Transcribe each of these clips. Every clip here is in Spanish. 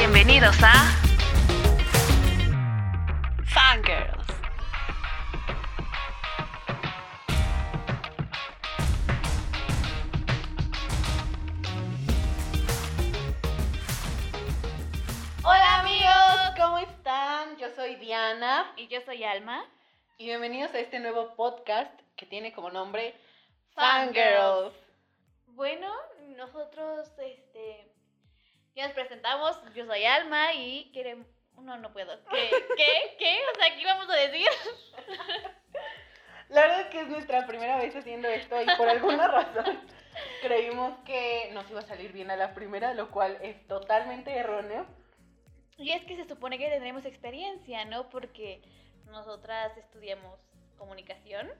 Bienvenidos a Fangirls. Hola amigos, ¿cómo están? Yo soy Diana Y yo soy Alma. y bienvenidos a este nuevo podcast que tiene como nombre Fangirls. Fangirls. Bueno, nosotros, este, ya nos presentamos. Yo soy Alma y queremos. No, no puedo. ¿Qué? ¿Qué? ¿Qué? O sea, ¿qué vamos a decir? La verdad es que es nuestra primera vez haciendo esto y por alguna razón creímos que nos iba a salir bien a la primera, lo cual es totalmente erróneo. Y es que se supone que tendremos experiencia, ¿no? Porque nosotras estudiamos comunicación.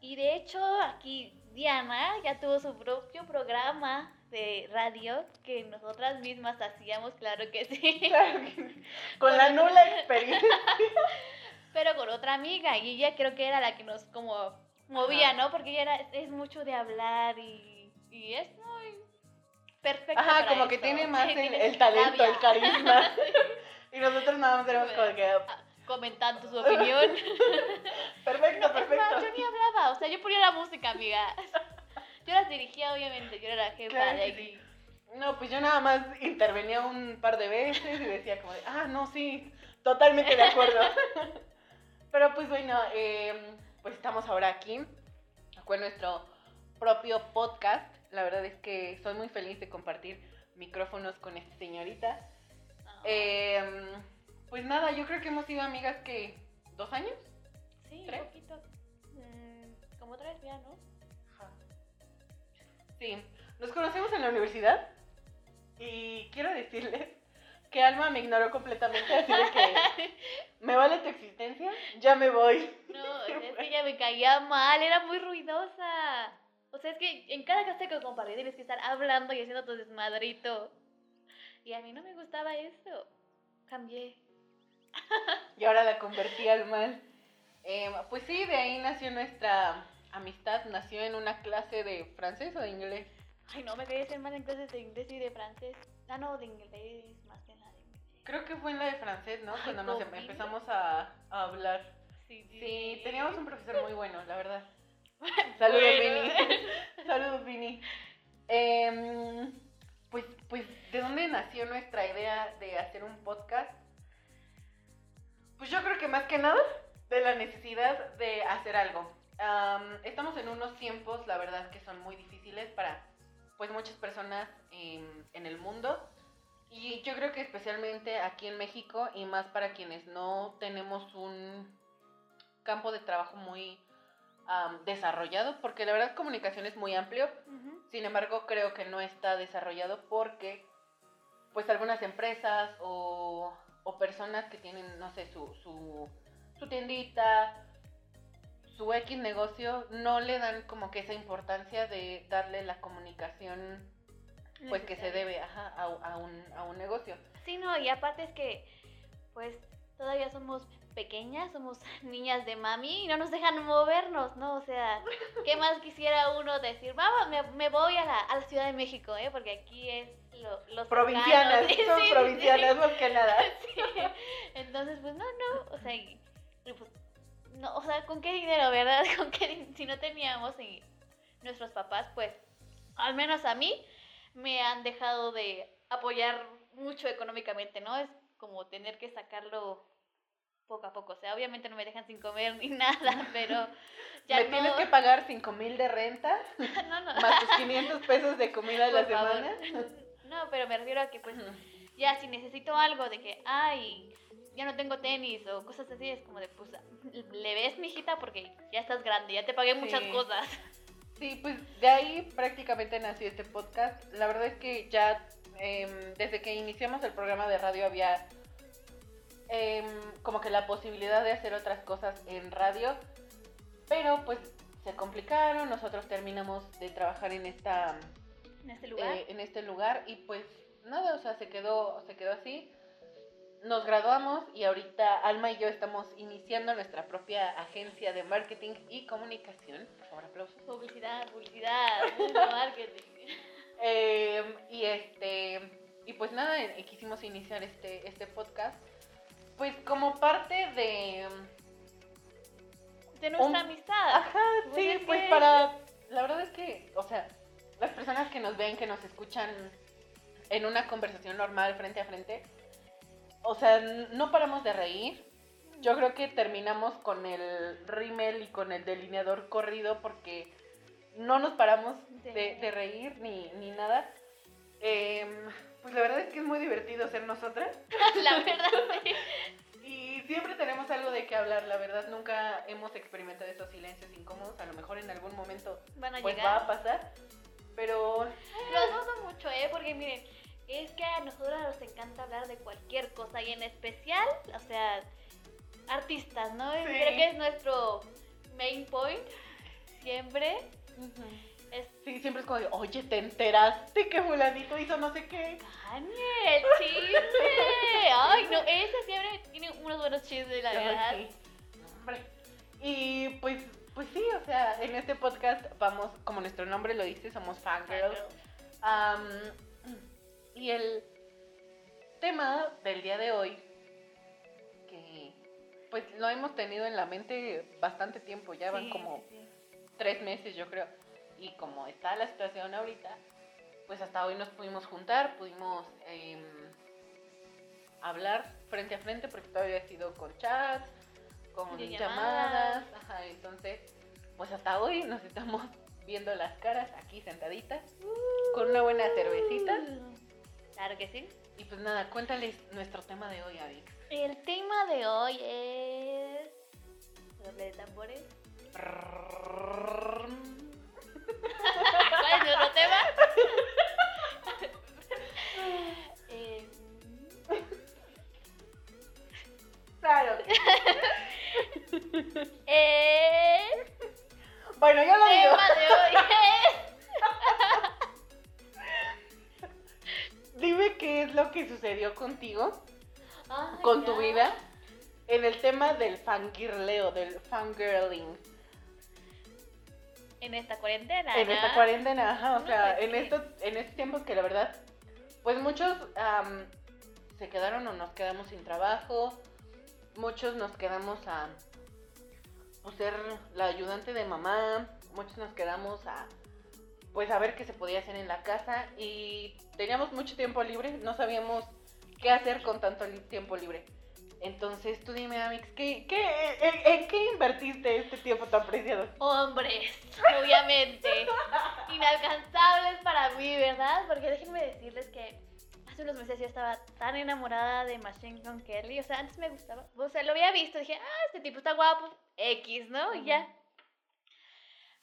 Y de hecho, aquí Diana ya tuvo su propio programa de radio que nosotras mismas hacíamos, claro que sí. Claro que sí. Con la nula experiencia. pero con otra amiga y ella creo que era la que nos como movía, Ajá. ¿no? Porque ella era, es mucho de hablar y, y es muy perfecta. Ajá, para como que tiene más el, talento, labia. el carisma. Y nosotros nada más tenemos como que. Comentando su opinión. Perfecto, No, es más, perfecto. yo ni hablaba, o sea, yo ponía la música, amiga. Yo las dirigía, obviamente, yo era la jefa Claro de. No, pues yo nada más intervenía un par de veces y decía como de, ah, no, sí, totalmente de acuerdo. Pero pues bueno, eh, pues estamos ahora aquí, con nuestro propio podcast. La verdad es que soy muy feliz de compartir micrófonos con esta señorita. Eh, pues nada, yo creo que hemos sido amigas que dos años. sí, ¿tres? un poquito. Mm, como tres ya, ¿no? Sí, nos conocemos en la universidad y quiero decirles que Alma me ignoró completamente, así de que me vale tu existencia, ya me voy. No, es que ella me caía mal, era muy ruidosa. O sea, es que en cada clase que compartí tienes que estar hablando y haciendo tu desmadrito. Y a mí no me gustaba eso. Cambié. Y ahora la convertí al mal. Eh, pues sí, de ahí nació nuestra amistad, nació en una clase de francés o de inglés. Ay, no, me quería hacer mal en clases de inglés y de francés. Ah, no, de inglés, más que nada. Creo que fue en la de francés, ¿no? Ay, Cuando nos em- empezamos a, a hablar. Sí, Sí, teníamos un profesor muy bueno, la verdad. Saludos, Bueno. Vini. Saludos, Vini. Em, pues, pues, ¿de dónde nació nuestra idea de hacer un podcast? Pues yo creo que más que nada de la necesidad de hacer algo. Am, estamos en unos tiempos, la verdad, que son muy difíciles para pues muchas personas en, en el mundo. Y yo creo que especialmente aquí en México y más para quienes no tenemos un campo de trabajo muy am, desarrollado, porque la verdad comunicación es muy amplio, sin embargo creo que no está desarrollado porque pues algunas empresas o, o personas que tienen, no sé, su, su, su tiendita, su X negocio, no le dan como que esa importancia de darle la comunicación pues que se debe ajá, a, a un, a un negocio. Sí, no, y aparte es que, pues, todavía somos pequeñas, somos niñas de mami y no nos dejan movernos, ¿no? O sea, ¿qué más quisiera uno decir? Vamos, me, me voy a la, a la Ciudad de México, ¿eh? Porque aquí es lo, los Provincianas, cercanos. Son sí, sí, provincianas más que nada. sí. Entonces, pues, no, no, o sea, pues, no, o sea, ¿con qué dinero, verdad? ¿Con qué si no teníamos y nuestros papás, pues, al menos a mí, me han dejado de apoyar mucho económicamente, ¿no? Es como tener que sacarlo poco a poco. O sea, obviamente no me dejan sin comer ni nada, pero ya Me no. tienes que pagar 5 mil de renta, no, no. más tus 500 pesos de comida a la favor. semana. No, pero me refiero a que pues ya si necesito algo de que, ay, ya no tengo tenis o cosas así, es como de, pues, le ves, mijita, porque ya estás grande, ya te pagué muchas cosas. Sí, pues de ahí prácticamente nació este podcast. La verdad es que ya em, desde que iniciamos el programa de radio había em, como que la posibilidad de hacer otras cosas en radio, pero pues se complicaron, nosotros terminamos de trabajar en esta En este lugar. eh, en este lugar y pues nada, o sea, se quedó, se quedó así. Nos graduamos y ahorita Alma y yo estamos iniciando nuestra propia agencia de marketing y comunicación. Por favor, aplausos. Publicidad, publicidad, marketing. Eh, y este y pues nada, eh, quisimos iniciar este, este podcast, pues como parte de... De nuestra Un- amistad. Ajá, Pues sí, es pues que- para... La verdad es que, o sea, las personas que nos ven, que nos escuchan en una conversación normal, frente a frente, o sea, no paramos de reír. Yo creo que terminamos con el rímel y con el delineador corrido porque no nos paramos de, de reír ni, ni nada. Em, pues la verdad es que es muy divertido ser nosotras. La verdad, sí. Y siempre tenemos algo de qué hablar, la verdad nunca hemos experimentado esos silencios incómodos, a lo mejor en algún momento Van a pues va a pasar, pero Los dudo mucho, ¿eh? Porque miren, es que a nosotros nos encanta hablar de cualquier cosa y en especial, o sea, artistas, ¿no? Sí. Creo que es nuestro main point siempre. Es sí, siempre es como de, oye, ¿te enteraste que fulanito hizo no sé qué? Daniel, chisme. Ay, no, ese siempre tiene unos buenos chismes, la verdad. sí. Hombre. Y pues, pues sí, o sea, en este podcast vamos, como nuestro nombre lo dice, somos fangirls. Am, y el tema del día de hoy, que pues lo hemos tenido en la mente bastante tiempo, ya van Sí, como sí. tres meses yo creo. Y como está la situación ahorita, pues hasta hoy nos pudimos juntar, pudimos em, hablar frente a frente porque todavía ha sido con chats, con llamadas, ajá, entonces pues hasta hoy nos estamos viendo las caras aquí sentaditas con una buena cervecita. Claro que sí. Y pues nada, cuéntales nuestro tema de hoy, Avix. El tema de hoy es. Doble de tambores. ¿Cuál es nuestro tema? Eh, Claro. el Bueno, yo lo digo. tema de hoy es. Dime qué es lo que sucedió contigo, Ay, con tu vida, en el tema del fangirleo, del fangirling. En esta cuarentena. En ¿no? esta cuarentena, ajá, o No, sea, pues en estos, en estos tiempos que la verdad, pues muchos am, se quedaron o nos quedamos sin trabajo, muchos nos quedamos a pues, ser la ayudante de mamá, muchos nos quedamos a pues a ver qué se podía hacer en la casa y teníamos mucho tiempo libre, no sabíamos qué hacer con tanto tiempo libre. Entonces tú dime, Amix, ¿qué, qué, en, en qué invertiste este tiempo tan preciado? Hombres, obviamente. Inalcanzables para mí, ¿verdad? Porque déjenme decirles que hace unos meses yo estaba tan enamorada de Machine Gun Kelly. O sea, antes me gustaba. O sea, lo había visto. Dije, ah, este tipo está guapo. X, ¿no? Y ya.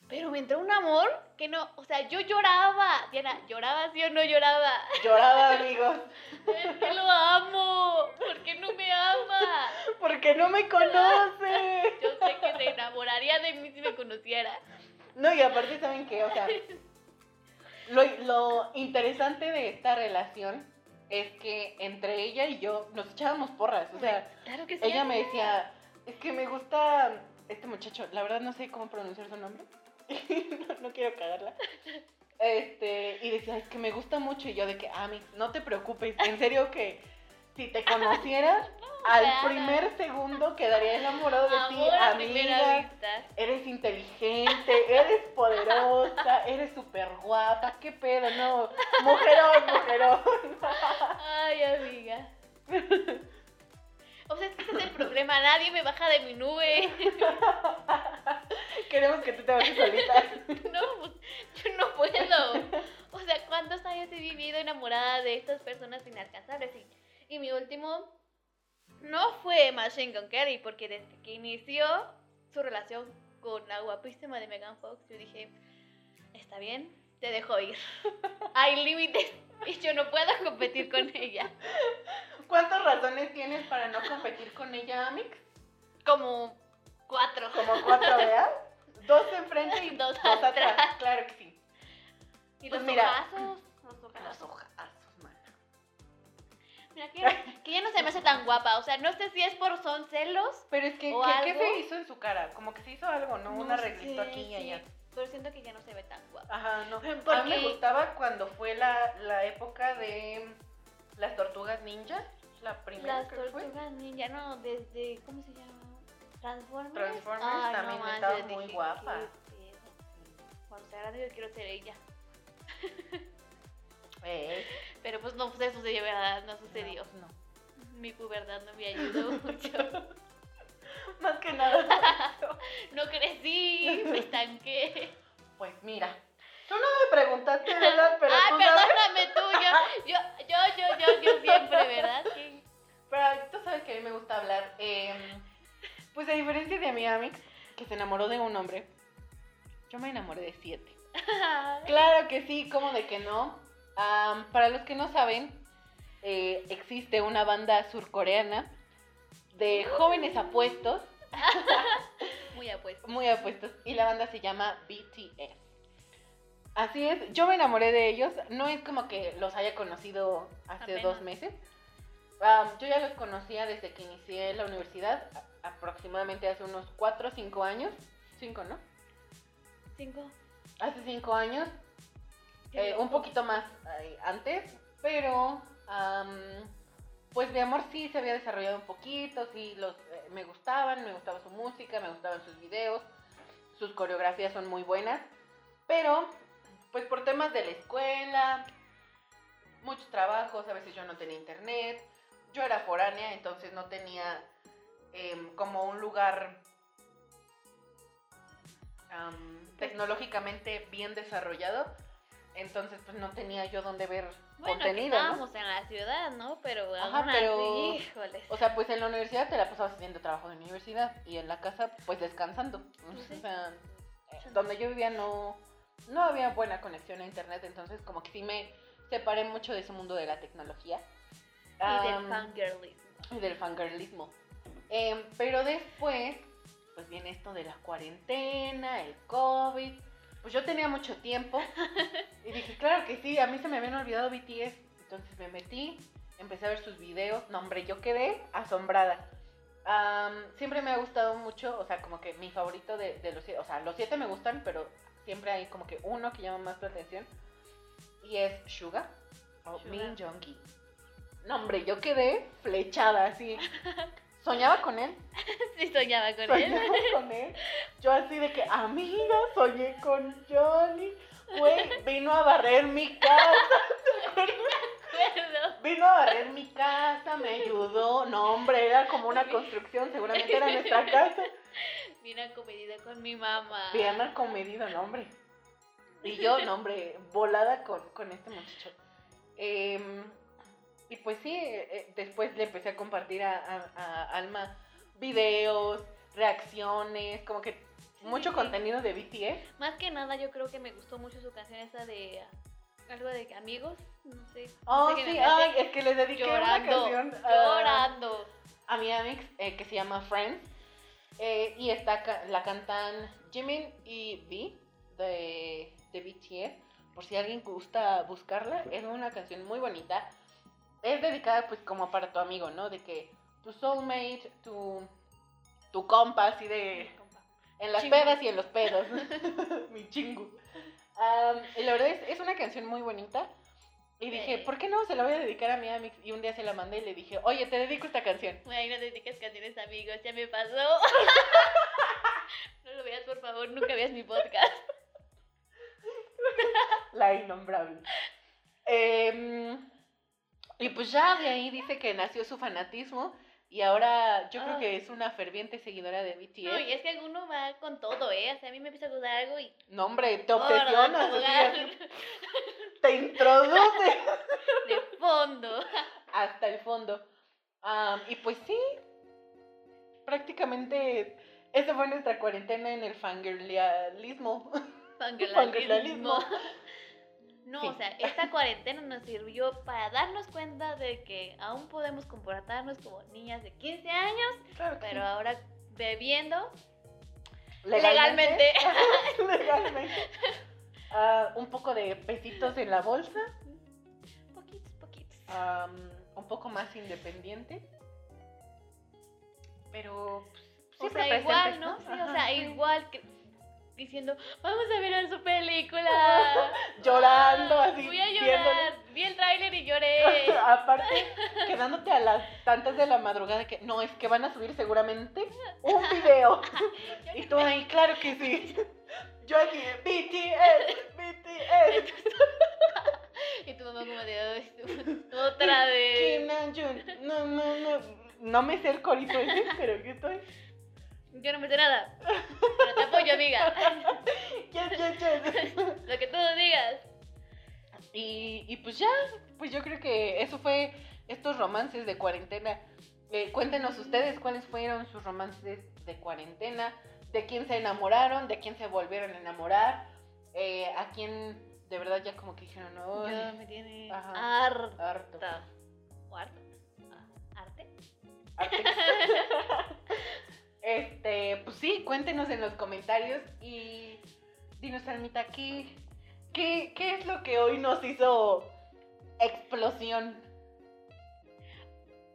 Pero me entró un amor que no. O sea, yo lloraba. Diana, ¿lloraba sí o no lloraba? Lloraba, amigos. Es que lo amo. ¿Por qué no me ama? Porque no me conoce. Yo sé que se enamoraría de mí si me conociera. No, y aparte, ¿saben qué? O sea, lo, lo interesante de esta relación es que entre ella y yo nos echábamos porras. O sea, Claro que sí. ella me decía, es que me gusta este muchacho. La verdad no sé cómo pronunciar su nombre. no, no quiero cagarla. Este, y decía, es que me gusta mucho. Y yo de que, ah, mi, no te preocupes. En serio que si te conociera, al primer segundo quedaría enamorado de ti, a amiga. vista. Eres inteligente, eres poderosa, eres súper guapa, qué pedo, no, mujerón, mujerón. Ay, amiga. O sea, es que ese es el problema. Nadie me baja de mi nube. Queremos que tú te vayas solita. No, pues yo no puedo. O sea, ¿cuántos años he vivido enamorada de estas personas inalcanzables? Y, y mi último no fue Machine Gun Kelly, porque desde que inició su relación con la guapísima de Megan Fox, yo dije, está bien, te dejo ir. Hay límites y yo no puedo competir con ella. ¿Cuántas razones tienes para no competir con ella, Amix? Como cuatro. Como cuatro, ¿verdad? Dos enfrente y Dos dos, atrás. atrás. Claro que sí. Y Pues los mira. ojazos. Los Los ojazos. man. Mira, que, que ya no se me hace tan guapa. O sea, no sé si es por son celos. Pero es que, ¿O ¿qué, se hizo en su cara? Como que se hizo algo, ¿no? Un No arreglito sé, aquí y allá. Pero siento que ya no se ve tan guapa. Ajá, no. A mí me gustaba cuando fue la, la época de Las tortugas ninja, la primera Las creo que fue. tortugas ninja, no, desde, ¿cómo se llama? Transformers. Transformers Ay, también manches, estaba muy dije, guapa. Cuando sea grande yo quiero ser ella. Eh, Pero pues no, pues eso de verdad, no sucedió. no, no. Mi pubertad no me ayudó mucho. Más que nada. No crecí, me estanqué. Pues mira, tú no me preguntaste, ¿verdad? Pero Ay, tú sabes. perdóname tú, yo, yo, yo, yo, yo, yo siempre, ¿verdad? Pero tú sabes que a mí me gusta hablar. eh, pues a diferencia de mi Amix, que se enamoró de un hombre, yo me enamoré de siete. Claro que sí, ¿cómo de que no? Am, para los que no saben, eh, existe una banda surcoreana de jóvenes apuestos, Muy apuesto. muy apuestos, y la banda se llama BTS. Así es, yo me enamoré de ellos, no es como que los haya conocido hace Apenas. dos meses. Yo ya los conocía desde que inicié la universidad, aproximadamente hace unos 4 o 5 años. 5, ¿no? Cinco. Hace 5 años, eh, un poquito más eh, antes, pero pues mi amor sí se había desarrollado un poquito, sí los, eh, me gustaban, me gustaba su música, me gustaban sus videos, sus coreografías son muy buenas, pero pues por temas de la escuela, muchos trabajos, a veces yo no tenía internet, yo era foránea, entonces no tenía em, como un lugar am, tecnológicamente bien desarrollado, entonces pues no tenía yo donde ver Bueno, que contenido, ¿no? estábamos en la ciudad, ¿no? Pero Ajá, aún pero- así, híjoles. O sea, pues en la universidad te la pasabas haciendo trabajo de universidad y en la casa pues descansando. Pues sí. O sea, eh, donde yo vivía no, no había buena conexión a internet, entonces como que sí me separé mucho de ese mundo de la tecnología. y del fangirlismo. y del fangirlismo. Em, pero después, pues viene esto de la cuarentena, el COVID. Pues yo tenía mucho tiempo y dije, claro que sí, a mí se me habían olvidado BTS. Entonces me metí, empecé a ver sus videos. No, hombre, yo quedé asombrada. Siempre me ha gustado mucho, o sea, como que mi favorito de, de los siete, o sea, los siete me gustan, pero siempre hay como que uno que llama más la atención. Y es Suga o. Min Jong-gi. No, hombre, yo quedé flechada así. Soñaba con él. Sí, soñaba con él. Soñaba con él. Yo así de que, amiga, soñé con Johnny. Güey, vino a barrer mi casa. Vino a barrer mi casa, me ayudó. No, hombre, era como una construcción. Seguramente era nuestra casa. Vine acomedida con mi mamá. Bien acomedido, no, hombre. Y yo, no, hombre, volada con, con este muchacho. Em, y pues sí, eh, eh, después le empecé a compartir a, a- a Alma videos, reacciones, como que mucho sí. contenido de BTS. Más que nada, yo creo que me gustó mucho su canción esa de ah, algo de amigos. No sé. Oh, no sé qué sí, ay, es que le dediqué una canción a, Llorando. a mi amix eh, que se llama Friends. eh, y está ca- la cantan Jimin y V de, de BTS. Por si alguien gusta buscarla, es una canción muy bonita. Es dedicada pues como para tu amigo, ¿no? De que tu soulmate, tu, tu compa, así de... En las Chingu. pedas y en los pedos. Mi chingu. Am, y la verdad es, es una canción muy bonita. Y dije. ¿por qué no? Se la voy a dedicar a mi Amix. Y un día se la mandé y le dije, oye, te dedico esta canción. Ay, no dediques canciones amigos, ya me pasó. no lo veas, por favor, nunca veas mi podcast. La innombrable. Em, y pues ya de ahí dice que nació su fanatismo. Y ahora yo creo Ah. que es una ferviente seguidora de BTS. No, y es que uno va con todo, ¿eh? O sea, a mí me empieza a gustar algo y... No, hombre, te ¡Órale, obsesionas. te introduce De fondo. hasta el fondo. Am, y pues sí, prácticamente esa fue nuestra cuarentena en el fangirlismo. Fangirlismo. No, Sí. o sea, esta cuarentena nos sirvió para darnos cuenta de que aún podemos comportarnos como niñas de 15 años, Claro pero sí. ahora bebiendo legalmente. legalmente. Ah, un poco de pesitos en la bolsa. poquitos, poquitos. am, un poco más independiente. Pero pues, O siempre sea, igual, ¿no? Sí, o sea, sí. igual que diciendo, vamos a ver su película. Llorando, Ah, así, Voy a llorar Vi el tráiler y lloré. Aparte, quedándote a las tantas de la madrugada que no, es que van a subir seguramente un video. Y tú ahí, claro que sí. Yo aquí, BTS, BTS. Y tu mamá como de, "Ay, otra vez. No, no, no. No me sé el corito ese, pero yo estoy. Yo no me sé nada. Pero te apoyo, amiga. Yes, yes, yes. Lo que tú digas. Y, y pues ya, pues yo creo que eso fue estos romances de cuarentena. Eh, cuéntenos ustedes cuáles fueron sus romances de cuarentena, de quién se enamoraron, de quién se volvieron a enamorar, eh, a quién de verdad ya como que dijeron, no, Ya me tiene Ajá. harta. harto. ¿O harto? Ah, ¿Arte? Arte. este, pues sí, cuéntenos en los comentarios y dinos, Almita, ¿qué, qué, qué es lo que hoy nos hizo explosión?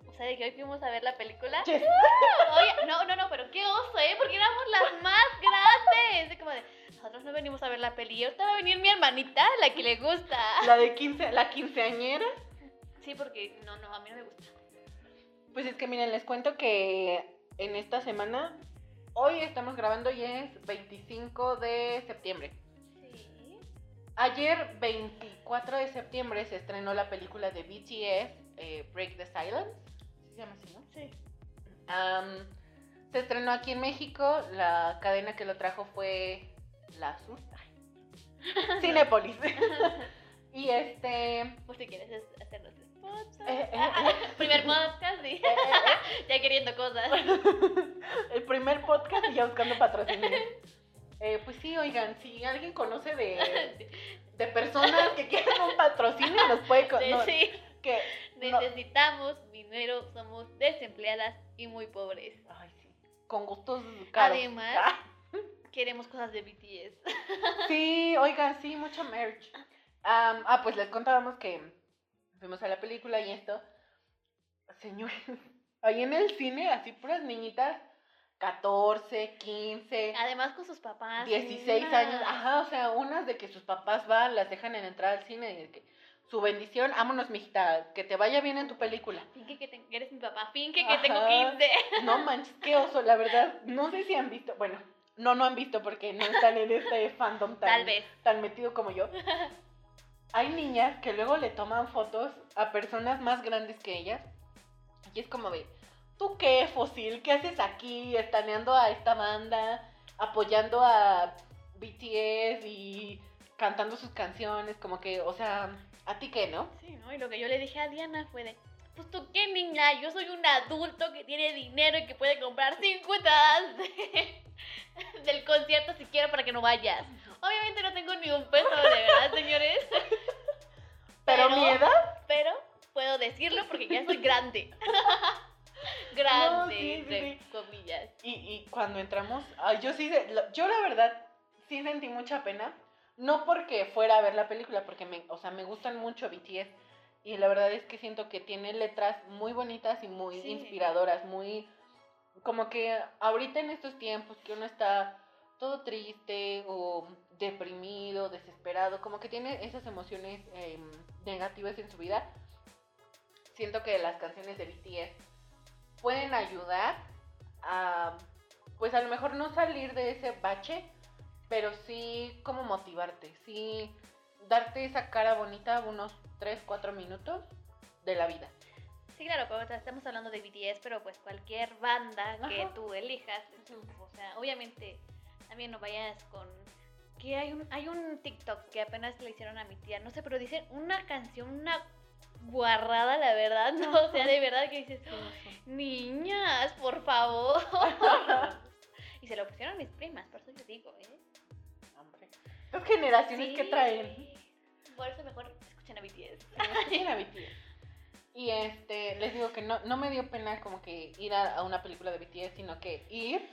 O sea, de que hoy fuimos a ver la película. Yes. Oye, no, no, no, pero qué oso, ¿eh? Porque éramos las más grandes. De como de, nosotros no venimos a ver la peli. Ahorita va a venir mi hermanita, la que le gusta. La de 15, la quinceañera. Sí, porque no, no, a mí no me gusta. Pues es que miren, les cuento que en esta semana, hoy estamos grabando y es 25 de septiembre. Sí. Ayer, 24 de septiembre, se estrenó la película de BTS, eh, Break the Silence. ¿Sí se llama así, no? Sí. Se estrenó aquí en México. La cadena que lo trajo fue La Azul. Ay. Cinépolis. y este. Pues si quieres eh, eh, eh, Primer podcast, sí. eh, eh, ya queriendo cosas. El primer podcast y ya buscando patrocinios. Eh, pues sí, oigan, si alguien conoce de, de personas que quieran un patrocinio, nos puede... con- Sí, no, sí. que, no- Necesitamos dinero, somos desempleadas y muy pobres. Ay, sí, con gustos caros. Además, Ah, queremos cosas de BTS. sí, oigan, sí, mucho merch. Ah, pues les contábamos que fuimos a la película y esto. Señores, ahí en el cine, así puras niñitas, 14, 15... Además con sus papás. 16 una- años, ajá, o sea, unas de que sus papás van, las dejan en entrar al cine y de que su bendición, vámonos, mijita, que te vaya bien en tu película. Finge que te- que eres mi papá, finge que tengo Ajá. 15. No manches, qué oso, la verdad, no sé si han visto, bueno, no, no han visto porque no están en este fandom tan, Tal vez. tan metido como yo. Hay niñas que luego le toman fotos a personas más grandes que ellas y es como de, ¿tú qué, fósil? ¿Qué haces aquí estaneando a esta banda, apoyando a BTS y cantando sus canciones? Como que, o sea, ¿a ti qué, no? Sí, ¿no? Y lo que yo le dije a Diana fue de, pues tú qué niña, yo soy un adulto que tiene dinero y que puede comprar 5 entradas de- del concierto si quiero para que no vayas. Obviamente no tengo ni un peso, de verdad, señores. Pero, mi edad, Pero puedo decirlo porque ya soy grande. grande, No, sí, entre sí. comillas. y, y cuando entramos, ay, yo sí, yo la verdad sí sentí mucha pena. No porque fuera a ver la película, porque me, o sea, me gustan mucho BTS. Y la verdad es que siento que tiene letras muy bonitas y muy Sí. inspiradoras, muy como que ahorita en estos tiempos que uno está todo triste o deprimido, desesperado, como que tiene esas emociones em, negativas en su vida. Siento que las canciones de BTS pueden ayudar a, pues a lo mejor no salir de ese bache, pero sí como motivarte, sí darte esa cara bonita unos 3, 4 minutos de la vida. Sí, claro, pero, estamos hablando de BTS, pero pues cualquier banda que Ajá. tú elijas, o sea, obviamente también no vayas con que hay un hay un TikTok que apenas le hicieron a mi tía, no sé, pero dicen una canción, una guarrada, la verdad, no, o sea, de verdad que dices, niñas, por favor. y se lo pusieron a mis primas, por eso yo digo, ¿eh? Hombre. Estas generaciones Sí. que traen. Por eso mejor escuchen a BTS. Escuchen a BTS. Y este, les digo que no, no me dio pena como que ir a, a una película de BTS, sino que ir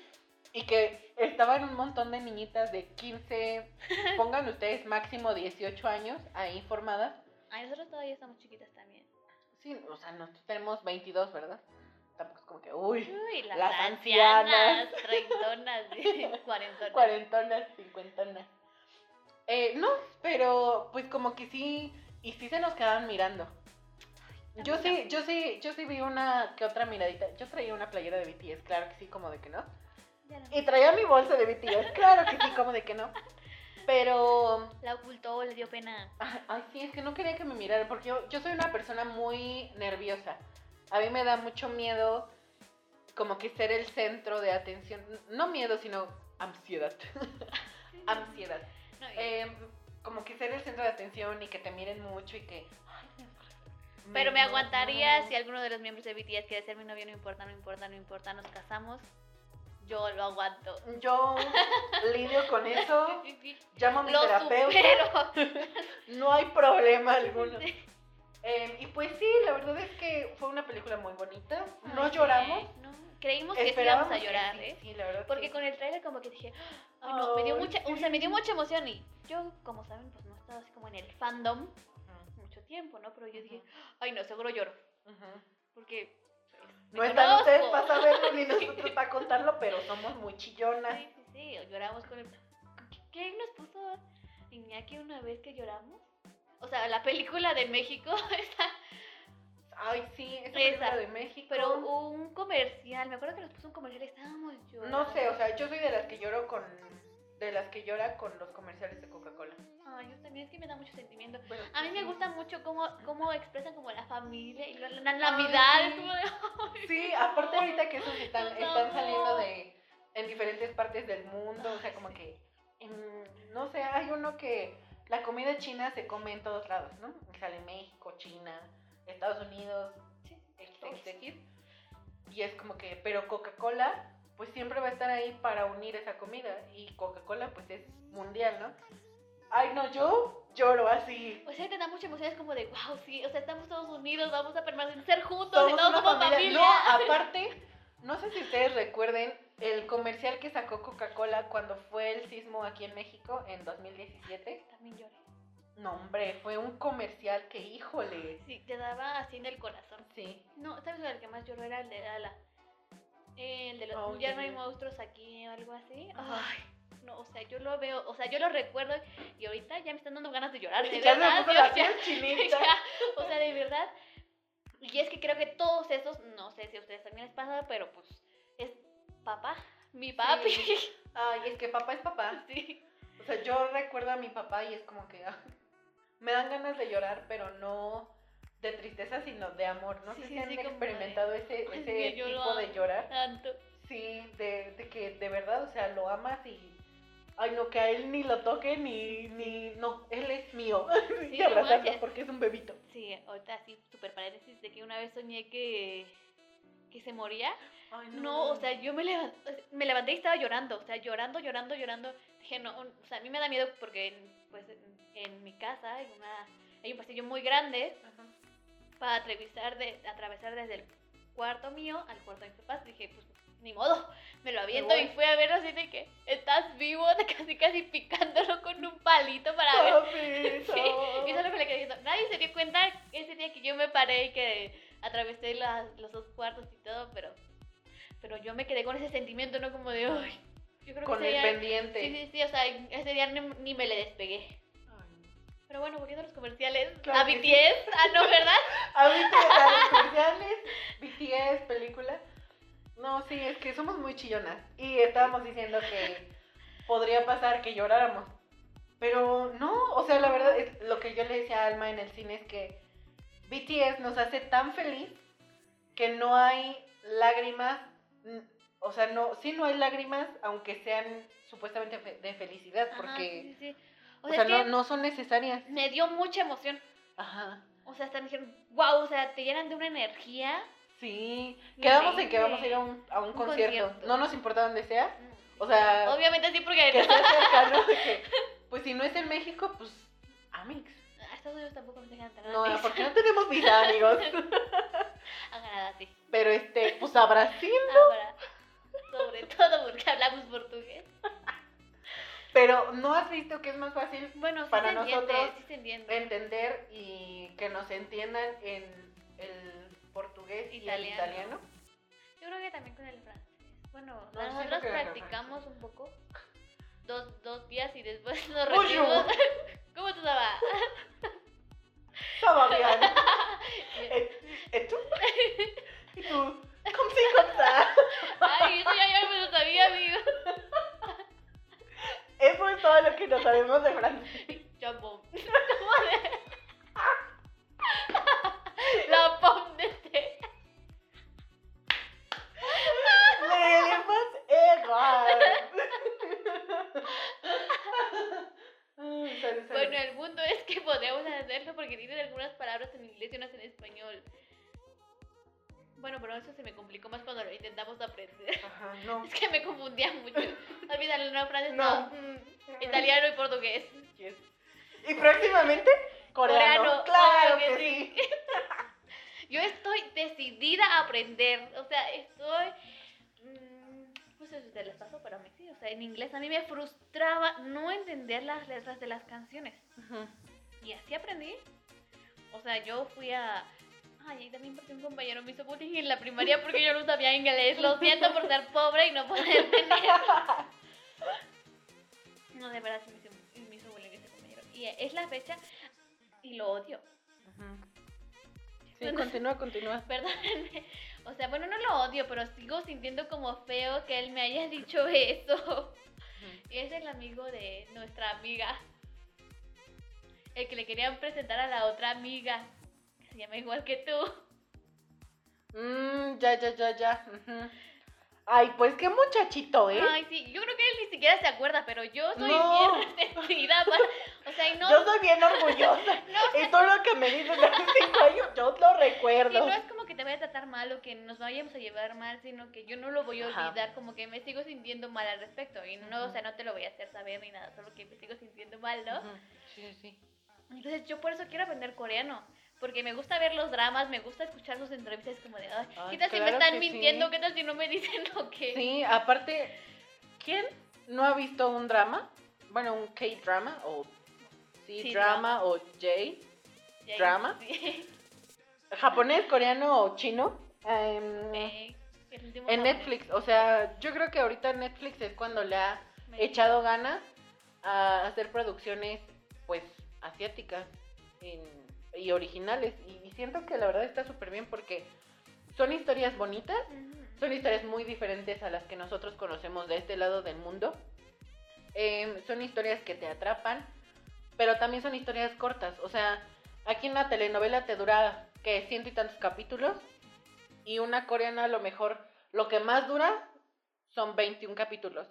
y que estaban un montón de niñitas de 15, pongan ustedes máximo 18 años ahí formadas. Ay, nosotros todavía estamos chiquitas también. Sí, o sea, nosotros tenemos 22, ¿verdad? Tampoco es como que, uy, Uy, las, Las ancianas, ancianas. treintonas, cuarentonas. cuarentonas, cincuentonas. Eh, no, pero pues como que sí y sí se nos quedaban mirando. Yo sí, yo sí, yo sí vi una que otra miradita. Yo traía una playera de BTS, claro que sí, como de que no. Y traía mi bolsa de BTS, claro que sí, como de que no. Pero La ocultó, le dio pena. Ay, ay, sí, es que no quería que me mirara, porque yo, yo soy una persona muy nerviosa. A mí me da mucho miedo como que ser el centro de atención. No miedo, sino ansiedad. ansiedad. No, Eh, como que ser el centro de atención y que te miren mucho y que... ay, me- Pero me aguantaría si alguno de los miembros de BTS quiere ser mi novio, no importa, no importa, no importa, nos casamos. Yo lo aguanto. Yo lidio con eso, llamo a mi Lo terapeuta, supero. no hay problema alguno. Eh, y pues sí, la verdad es que fue una película muy bonita. No Ay, lloramos. no. Creímos que sí íbamos a llorar, sí, ¿eh? sí, la verdad Porque sí. con el trailer como que dije, ay no, me dio mucha, o sea, me dio mucha emoción y yo, como saben, pues no he estado así como en el fandom mucho tiempo, ¿no? Pero yo dije, ay no, seguro lloro, porque No están ustedes para saberlo ni nosotros para contarlo, pero somos muy chillonas. Sí, sí, sí, lloramos con el... ¿Qué nos puso Iñaki una vez que lloramos? O sea, la película de México, esa, Ay, sí, esa Esa. película de México. pero un comercial, me acuerdo que nos puso un comercial y estábamos llorando. No sé, o sea, yo soy de las que lloro con. De las que llora con los comerciales de Coca-Cola. Ay, yo también, es que me da mucho sentimiento. A mí me gusta mucho cómo, cómo expresan como la familia y la, la Navidad, sí. como de... Sí, aparte ahorita que esos están, están saliendo de. En diferentes partes del mundo, o sea, como sí. que. en- no sé, hay uno que. La comida china se come en todos lados, ¿no? Sale México, China, Estados Unidos, Sí, XXX. Y es como que, pero Coca-Cola, pues siempre va a estar ahí para unir esa comida. Y Coca-Cola, pues es mundial, ¿no? Ay, no, yo lloro así. O sea, te da mucha emoción, es como de, wow, sí, o sea, estamos todos unidos, vamos a permanecer juntos, y todos somos familia. familia. No, aparte, no sé si ustedes recuerden el comercial que sacó Coca-Cola cuando fue el sismo aquí en México en 2017. También lloré. No, hombre, fue un comercial que, híjole. Sí, te daba así en el corazón. Sí. No, ¿sabes el que más lloró era el de Ala? El de los Oh, ya ya, no hay monstruos aquí o algo así. Ajá. Ay, no, o sea, yo lo veo, o sea, yo lo recuerdo y ahorita ya me están dando ganas de llorar, de Ya me verdad. yo la ya- chinita. ya, o sea, de verdad. Y es que creo que todos esos, no sé si a ustedes también les pasa, pero pues es papá, mi papi. Ay, es que papá es papá. Sí. O sea, yo recuerdo a mi papá y es como que ah, me dan ganas de llorar, pero no de tristeza, sino de amor. No Sí, sé sí, si han sí, de- experimentado ese, ese sí, yo tipo de llorar. Tanto. Sí, de, de que de verdad, o sea, lo amas y. Ay, no, que a él ni lo toque, ni. ni no, él es mío. y no abrazarlo porque es un bebito. Sí, ahorita sí, super paréntesis de que una vez soñé que, que se moría. Ay, No, o sea, yo me levanté, me levanté y estaba llorando, o sea, llorando, llorando, llorando. Dije, no, o sea, a mí me da miedo porque pues, en, en mi casa hay, una, hay un pasillo muy grande Ajá. Para atravesar, de, atravesar desde el cuarto mío al cuarto de mis papás. Dije, pues, ni modo, me lo aviento y fui a verlo así de que, ¿estás vivo? Casi, casi picándolo con un palito para ver. Sí, y solo me le quedé diciendo, nadie se dio cuenta ese día que yo me paré y que atravesé las- los dos cuartos y todo, pero pero yo me quedé con ese sentimiento, ¿no? Como de, ay, yo creo Con que el día... pendiente. Sí, sí, sí, o sea, ese día ni, ni me le despegué. Pero bueno, volviendo a los comerciales, Claro a BTS, sí. ah, no, ¿verdad? A mí te dan especiales, BTS, película. No, sí, es que somos muy chillonas. Y estábamos diciendo que podría pasar que lloráramos. Pero no, o sea, la verdad, es, lo que yo le decía a Alma en el cine es que BTS nos hace tan feliz que no hay lágrimas. O sea, no, sí no hay lágrimas, aunque sean supuestamente de felicidad, Ajá, porque, sí, sí. O o sea, no, no son necesarias. me dio mucha emoción. Ajá. O sea, hasta me dijeron, wow, o sea, te llenan de una energía. Sí, quedamos en que vamos a ir a un, a un Un concierto. concierto. No nos importa dónde sea. Mm, O sea, Obviamente sí, porque que sea que, pues si no es en México, pues Amix. a Estados Unidos tampoco me dejan entrar. No, porque no tenemos visa, amigos. Nada así. Pero este, pues a Brasil. Ahora, sobre todo porque hablamos portugués. Pero no has visto que es más fácil Bueno, sí Para entiende, nosotros, sí entender y que nos entiendan en el portugués y el Italiano. italiano. Yo creo que también con el francés. Bueno, No, nosotros practicamos un poco. Dos, dos días y después nos rendimos. ¿Cómo tú sabes? Fabián. Et, et tú? ¿Y tú? ¿Cómo se? Ay, eso ya, ya me lo sabía, amigo. Eso es todo lo que no sabemos de. ¿Cómo de? La pom de té. Sorry. Bueno, el punto es que podemos hacerlo porque tienen algunas palabras en inglés y unas en español. Bueno, pero eso se me complicó más cuando lo intentamos aprender. Ajá, no. Es que me confundía mucho. Olvídalo, no, francés No. no. Mm, Italiano y portugués. Yes. Y próximamente, coreano. Coreano, claro obvio que que sí. Yo estoy decidida a aprender. O sea, estoy. mm, Pues eso te les paso para mí, sí. O sea, en inglés a mí me frustraba no entender las letras de las canciones. Ujú. Y así aprendí. O sea, yo fui a. Ay, y también porque un compañero me hizo bullying en la primaria porque yo no sabía inglés. Lo siento por ser pobre y no poder entender. No, de verdad sí me hizo, me hizo bullying ese compañero. Y es la fecha y lo odio. Sí, continúa, continúa. Perdónenme. O sea, bueno, no lo odio, pero sigo sintiendo como feo que él me haya dicho eso. Y es el amigo de nuestra amiga. El que le querían presentar a la otra amiga. Se llama igual que tú. Mm, ya, ya, ya, ya. Ay, pues qué muchachito, ¿eh? Ay, sí, yo creo que él ni siquiera se acuerda, pero yo soy No. bien resentida. O sea, y no, Yo soy bien orgullosa. Y todo lo que me dices hace cinco años, yo lo y recuerdo. no es como que te vaya a tratar mal o que nos vayamos a llevar mal, sino que yo no lo voy a Ajá. olvidar, como que me sigo sintiendo mal al respecto. Y no, o sea, no te lo voy a hacer saber ni nada, solo que me sigo sintiendo mal, ¿no? Sí, sí, sí. Entonces yo por eso quiero aprender coreano. Porque me gusta ver los dramas, me gusta escuchar sus entrevistas como de, ay, ¿qué tal si me claro están que sí. mintiendo? ¿Qué tal si no me dicen lo que? Sí, aparte, ¿quién no ha visto un drama? Bueno, un K-drama o Sí, C-drama o J, Ya- drama. sí. japonés, coreano o chino. em, Eh, en. Netflix, o sea, yo creo que ahorita Netflix es cuando le ha Me- echado ganas a hacer producciones, pues, asiáticas en- y originales. Y, y siento que la verdad está súper bien porque son historias bonitas, son historias muy diferentes a las que nosotros conocemos de este lado del mundo. Em, son historias que te atrapan, pero también son historias cortas. O sea, aquí en la telenovela te dura, que ciento y tantos capítulos, y una coreana a lo mejor, lo que más dura son 21 capítulos.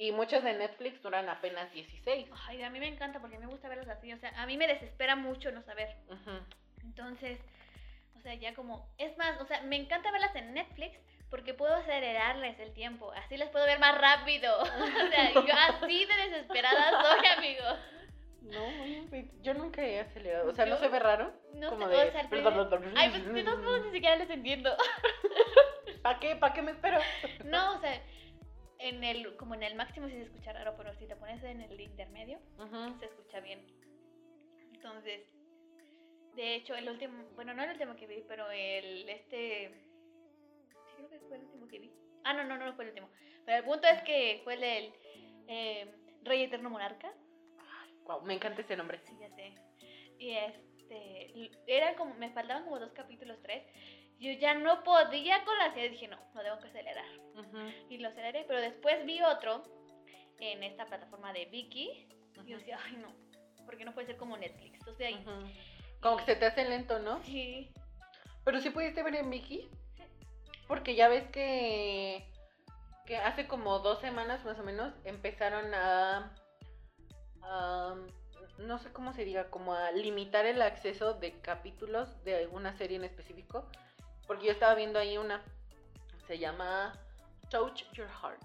Y muchas de Netflix duran apenas 16. Ay, a mí me encanta porque me gusta verlos así. O sea, a mí me desespera mucho no saber. Entonces, o sea, ya como... Es más, o sea, me encanta verlas en Netflix porque puedo acelerarles el tiempo. Así las puedo ver más rápido. O sea, yo así de desesperada soy, amigo. No, yo nunca he acelerado. O sea, ¿no se ve raro? No Como sé, de- o sea, al primer- Ay, pues de todos modos ni siquiera les entiendo. ¿Para qué? ¿Para qué me espero? No, o sea, en el, como en el máximo sí se escucha raro, pero si te pones en el intermedio, Ujú. se escucha bien. Entonces, de hecho, el último, bueno, no el último que vi, pero el, este, sí creo que fue el último que vi. Ah, no, no, no fue el último. Pero el punto es que fue el del eh, Rey Eterno Monarca. Guau, me encanta ese nombre. Sí, ya sé. Y este, era como, me faltaban como dos capítulos, tres. Yo ya no podía con la serie, dije, no, lo tengo que acelerar. Y lo aceleré, pero después vi otro en esta plataforma de Viki. Y yo decía, ay no, porque no puede ser como Netflix. Y- ujú. Como que se te hace lento, ¿no? sí. Pero sí pudiste ver en Vicky. Porque ya ves que, que hace como dos semanas más o menos empezaron a, a- no sé cómo se diga, como a limitar el acceso de capítulos de alguna serie en específico. Porque yo estaba viendo ahí una, se llama Touch Your Heart.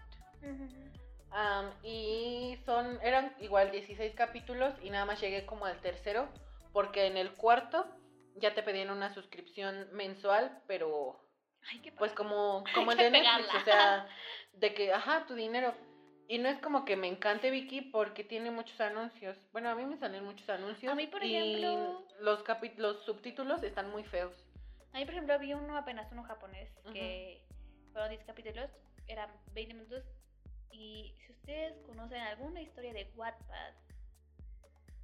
Am, y son, eran igual 16 capítulos y nada más llegué como al tercero, porque en el cuarto ya te pedían una suscripción mensual, pero Ay, qué pues como, como el de Netflix, o sea, de que, ajá, tu dinero. Y no es como que me encante Vicky porque tiene muchos anuncios. Bueno, a mí me salen muchos anuncios. A mí, por y ejemplo- los, los subtítulos están muy feos. A mí, por ejemplo, vi uno apenas, uno japonés, que fueron 10 capítulos, eran 20 minutos. Y si ustedes conocen alguna historia de Wattpad,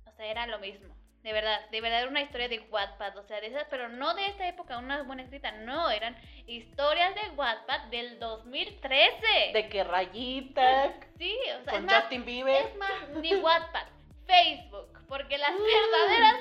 o sea, era lo mismo. De verdad, de verdad era una historia de Wattpad, o sea, de esas, pero no de esta época, una buena escrita, no, eran historias de Wattpad del 2013. De que rayita, Sí, o sea, es con más, Justin Bieber. es más, ni Wattpad, Facebook, porque las verdaderas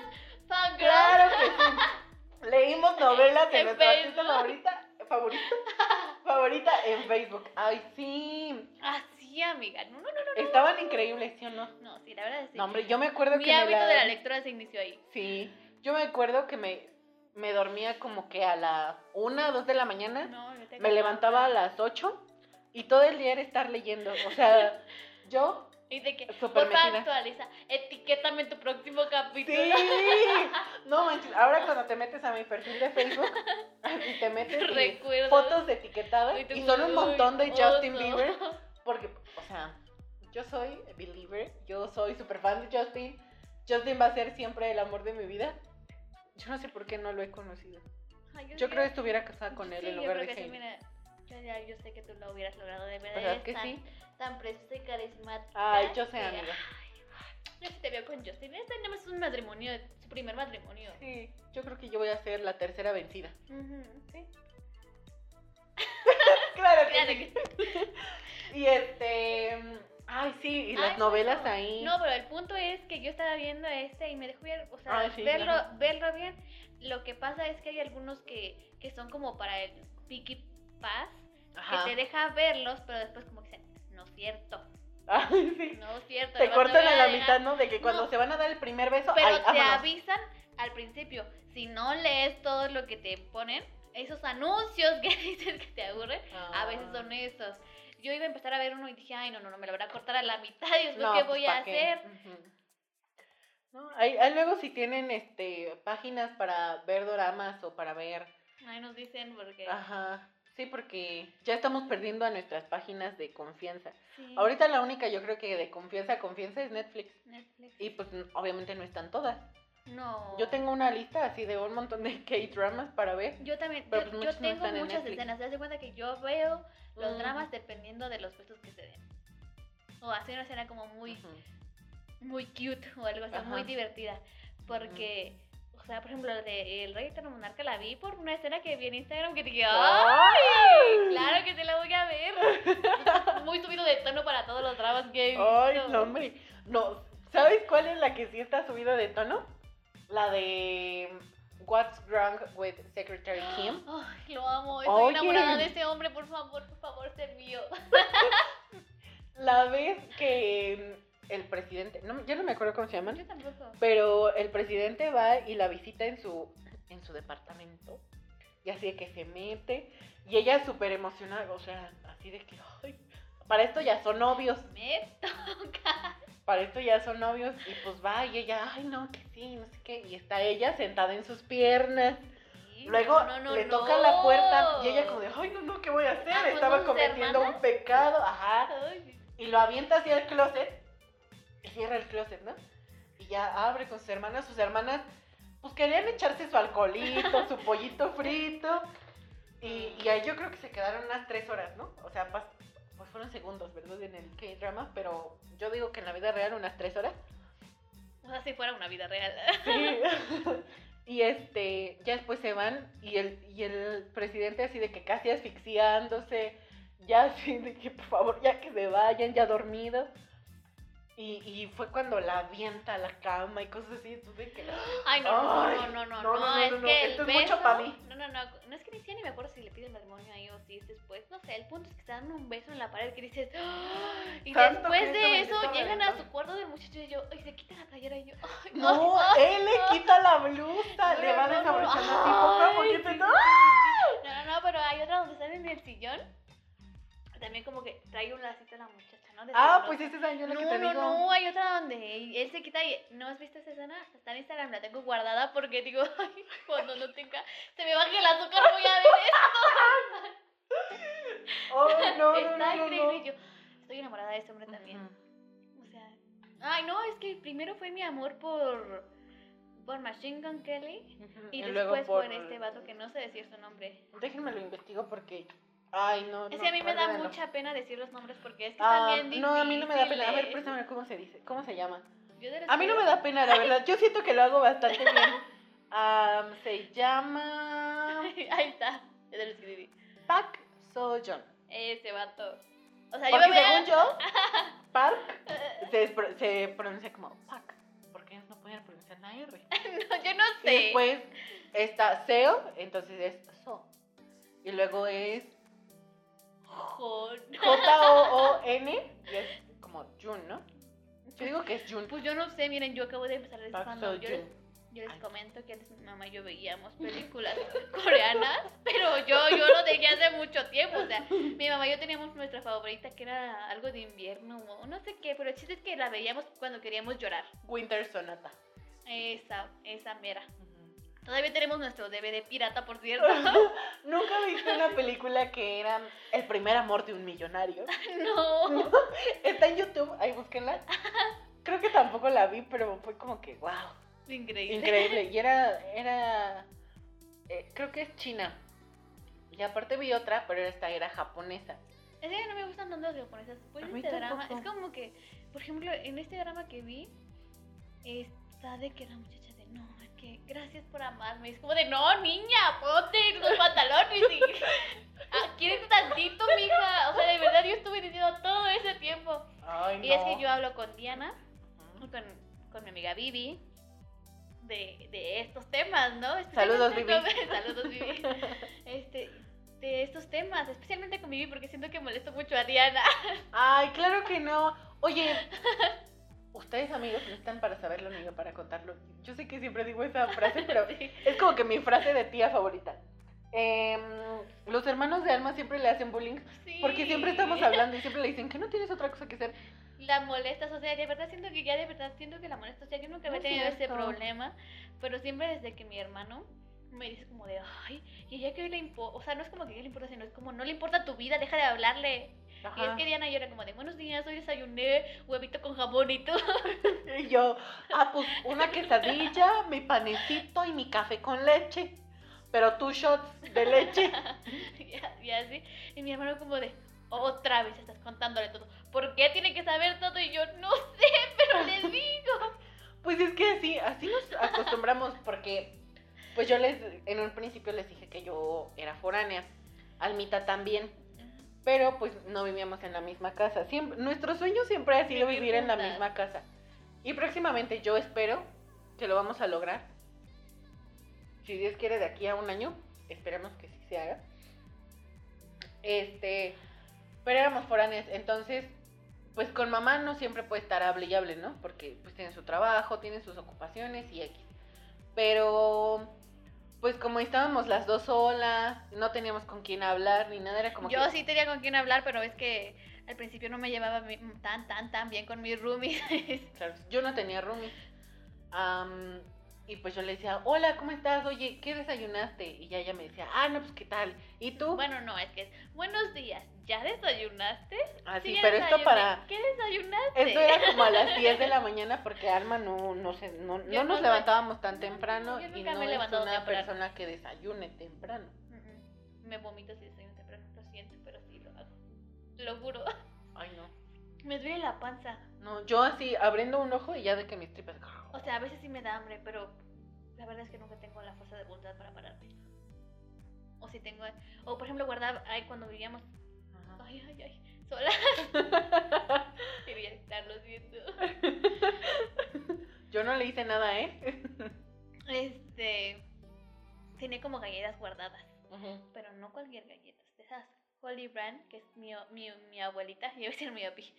fangirls Claro que sí. Leímos novelas de nuestra artista favorita, favorita, favorita en Facebook. Ay, sí. Así, amiga. No, no, no, no. Estaban increíbles, ¿sí o no? No, sí, la verdad es que No, hombre, yo me acuerdo mi que me hábito la... de la lectura se inició ahí. Sí, yo me acuerdo que me, me dormía como que a la una, dos de la mañana. No, yo te Me levantaba a las 8 y todo el día era estar leyendo. O sea, yo Y de que, metida. actualiza, etiquétame en tu próximo capítulo. Sí. No manches, ahora cuando te metes a mi perfil de Facebook y te metes y fotos etiquetadas y son un montón de Justin oso. Bieber porque, o sea, yo soy believer, yo soy super fan de Justin. Justin va a ser siempre el amor de mi vida. Yo no sé por qué no lo he conocido. Ay, Yo creo que estuviera casada con él sí, en yo lugar creo de que sí, mira, yo, ya- yo sé que tú lo hubieras logrado de verdad. ¿Verdad que tan, sí? tan preciosa y carismática. Ay, yo sé, que- amiga. Yo sí te veo con Justin. Este es un matrimonio, su primer matrimonio. Sí, yo creo que yo voy a ser la tercera vencida. Sí. Claro Claro sí. que Y este. Ay, sí, y las Ay, novelas ahí. No, pero el punto es que yo estaba viendo este y me dejó ver, o sea, Ay, sí, verlo, claro. verlo bien. Lo que pasa es que hay algunos que, que son como para el Picky Ajá. que te deja verlos, pero después como que dicen, no es cierto, Ay, sí. no es cierto. Te cortan a la dejar". mitad, ¿no? De que cuando No. se van a dar el primer beso, Pero ay, te avisan al principio, si no lees todo lo que te ponen, esos anuncios que dices que te aburren, a veces Ah. son esos. Yo iba a empezar a ver uno y dije, ay, no, no, no, me lo van a cortar a la mitad y después, No, ¿qué pues, voy ¿pa' a qué? hacer? Ujú. No, ahí, ahí luego si tienen este páginas para ver doramas o para ver. Ahí nos dicen porque... Ajá. Sí, porque ya estamos perdiendo a nuestras páginas de confianza. Sí, Ahorita la única yo creo que de confianza a confianza es Netflix. Netflix. Y pues obviamente no están todas. No. Yo tengo una lista así de un montón de K-dramas para ver. Yo también, Pero, yo, pues, yo no tengo muchas escenas. Te das cuenta que yo veo los Mm. dramas dependiendo de los besos que se den. O hacer una escena como muy, muy cute o algo así, muy divertida. Porque, sea, por ejemplo, la de El Rey Eterno Monarca la vi por una escena que vi en Instagram que dije, ¡ay! Claro que te la voy a ver. muy subido de tono para todos los dramas que he visto. Ay, no, hombre. No, ¿sabes cuál es la que sí está subida de tono? La de What's Wrong with Secretary Kim. Ay, lo amo. Estoy Oye. enamorada de ese hombre, por favor, por favor, sé mío. La vez que el presidente, no, ya no me acuerdo cómo se llaman, Yo tampoco. pero el presidente va y la visita en su, en su departamento. Y así de que se mete. Y ella súper emocionada, o sea, así de que, ay, para esto ya son novios. Me toca. para esto ya son novios y pues va y ella, ay no, que sí, no sé qué, y está ella sentada en sus piernas. Sí, Luego no, no, le no. toca la puerta y ella como de, ay no, no, ¿qué voy a hacer? Ah, pues, Estaba ¿sus cometiendo hermanas? un pecado, ajá. Ay, Y lo avienta hacia el closet cierra el closet, ¿no? Y ya abre con sus hermanas, sus hermanas pues querían echarse su alcoholito, su pollito frito. Y, y ahí yo creo que se quedaron unas tres horas, ¿no? O sea, pas- pues fueron segundos, ¿verdad? En el K-drama, pero yo digo que en la vida real unas tres horas. O sea, si fuera una vida real. Sí. y este, ya después se van y el, y el presidente así de que casi asfixiándose, ya así de que por favor ya que se vayan, ya dormidos. Y, y fue cuando la avienta a la cama y cosas así, entonces que... Ay, no, no, Ay, no, no, no, no, no, no, es no, no, que esto es beso... mucho pa' mí. No, no, no, no es que ni siquiera ni me acuerdo si le piden matrimonio ahí o si es después, no sé, el punto es que se dan un beso en la pared que dices... ¡Ah! Y después de eso llegan a su cuarto del muchacho y yo, ay, se quita la playera y yo, ay, No, ay, él le quita la blusa, No, le va desabrochando no. así poco a poquito. No, no, no, pero hay otra donde están en el sillón. También como que trae un lacito a la muchacha, ¿no? De Ah, pues esa es yo la No, que te no, digo. no, hay otra donde él se quita y... ¿No has visto esa escena? Está en Instagram, la tengo guardada porque digo, ay, cuando no tenga... Se me baje el azúcar voy a ver Oh, no, esto. no, Está no, no, increíble. no. y Yo estoy enamorada de este hombre también. O sea... Ay, no, es que primero fue mi amor por... Por Machine Gun Kelly. Y, luego después por... este vato que no sé decir su nombre. Déjenme lo investigo porque. Ay, no. Es no, que a mí me da mucha pena decir los nombres porque es que Ah, están bien no, a mí no me da pena. A ver, difíciles. préstame cómo se dice. ¿Cómo se llama? Yo A mí no me da pena, la verdad. Yo siento que lo hago bastante bien. Am, se llama Ahí está. Es de los que viví. Park Seo-joon. Ese vato. O sea, yo me según yo, Park se, pro- se pronuncia como Park. Porque ellos no pueden pronunciar la R. No, yo no Y sé. después está Seo, entonces es So. Y luego es. J-O-O-N y es como Jun, ¿no? Yo digo que es Jun. Pues yo no sé, miren, yo acabo de empezar a Park cuando yo les, yo comento que antes mi mamá y yo veíamos películas coreanas, pero yo, yo lo dejé hace mucho tiempo, o sea, mi mamá y yo teníamos nuestra favorita que era algo de invierno o no sé qué, pero el chiste es que la veíamos cuando queríamos llorar. Winter Sonata. Esa, esa mera. Todavía tenemos nuestro DVD pirata, por cierto. ¿Nunca viste una película que era El primer amor de un millonario? no. Está en YouTube, ahí búsquenla. Creo que tampoco la vi, pero fue como que, wow, Increíble. increíble. Y era, era, eh, creo que es china. Y aparte vi otra, pero esta era japonesa. Es que no me gustan tanto las japonesas. Pues A mí este drama, es como que, por ejemplo, en este drama que vi, está de que la muchacha que gracias por amarme. Es como de no, niña, ponte los pantalones y. Ah, ¿Quieres tantito, mija? O sea, de verdad yo estuve diciendo todo ese tiempo. Ay, Y es que yo hablo con Diana, con, con mi amiga Vivi. De, de estos temas, ¿no? Saludos, con- Saludos, Vivi. Este, de estos temas, especialmente con Vivi, porque siento que molesto mucho a Diana. Ay, claro que no. Oye, ustedes amigos no están para saberlo ni yo para contarlo. Yo sé que siempre digo esa frase, pero es como que mi frase de tía favorita. Em, los hermanos de Alma siempre le hacen bullying Sí. porque siempre estamos hablando y siempre le dicen que no tienes otra cosa que hacer. La molestas, o sea, de verdad siento que ya de verdad siento que la molestas. O sea, yo nunca había tenido ese problema, pero siempre desde que mi hermano me dice como de, ay, y ella que le importa, o sea, no es como que le importa, sino es como, no le importa tu vida, deja de hablarle. Y es Ajá. que Diana y yo era como de, buenos días, hoy desayuné huevito con jamón y todo. Y yo, ah, pues una quesadilla, mi panecito y mi café con leche. Pero two shots de leche. y, y así. Y mi hermano como de, otra vez estás contándole todo. ¿Por qué tiene que saber todo? Y yo, no sé, pero le digo. Pues es que así, así nos acostumbramos porque, pues yo les, en un principio les dije que yo era foránea, Almita también, pero pues no vivíamos en la misma casa. Siempre, nuestro sueño siempre ha sido Vivir en la misma casa. Y próximamente yo espero que lo vamos a lograr. Si Dios quiere de aquí a un año, esperemos que sí se haga. Este, pero éramos foráneas, entonces pues con mamá no siempre puede estar hable y hable, ¿no? Porque pues tiene su trabajo, tiene sus ocupaciones y X. Pero pues como estábamos las dos solas, no teníamos con quién hablar ni nada, era como Yo que sí tenía con quién hablar, pero es que al principio no me llevaba tan, tan, tan bien con mis roomies. claro, yo no tenía roomies. Am, y pues yo le decía, "Hola, ¿cómo estás? Oye, ¿qué desayunaste?" Y ya ella me decía, "Ah, no, pues ¿qué tal?" ¿Y tú? bueno, no, es que es, buenos días, ¿ya desayunaste? Así, Sí, pero esto para ¿Qué desayunaste? esto era como a las 10 de la mañana porque Alma no no se no, no nos no- levantábamos tan no, temprano yo y no me es una temprano. persona que desayune temprano. Me vomito si desayuno temprano, lo siento, pero sí lo hago. Lo juro. Ay, no. Me duele la panza. No, yo así abriendo un ojo y ya de que mis tripas. O sea, a veces sí me da hambre, pero la verdad es que nunca tengo la fuerza de voluntad para pararme. O si tengo. O por ejemplo, guardar. Ay, cuando vivíamos. Ajá. Ay, ay, ay. Sola. Quería estarlos viendo. Yo no le hice nada, ¿eh? Este. Tiene como galletas guardadas. Ujú. Pero no cualquier galletas. De esas Holy Brand, que es mi, mi, mi abuelita. Yo voy a decir mi papi.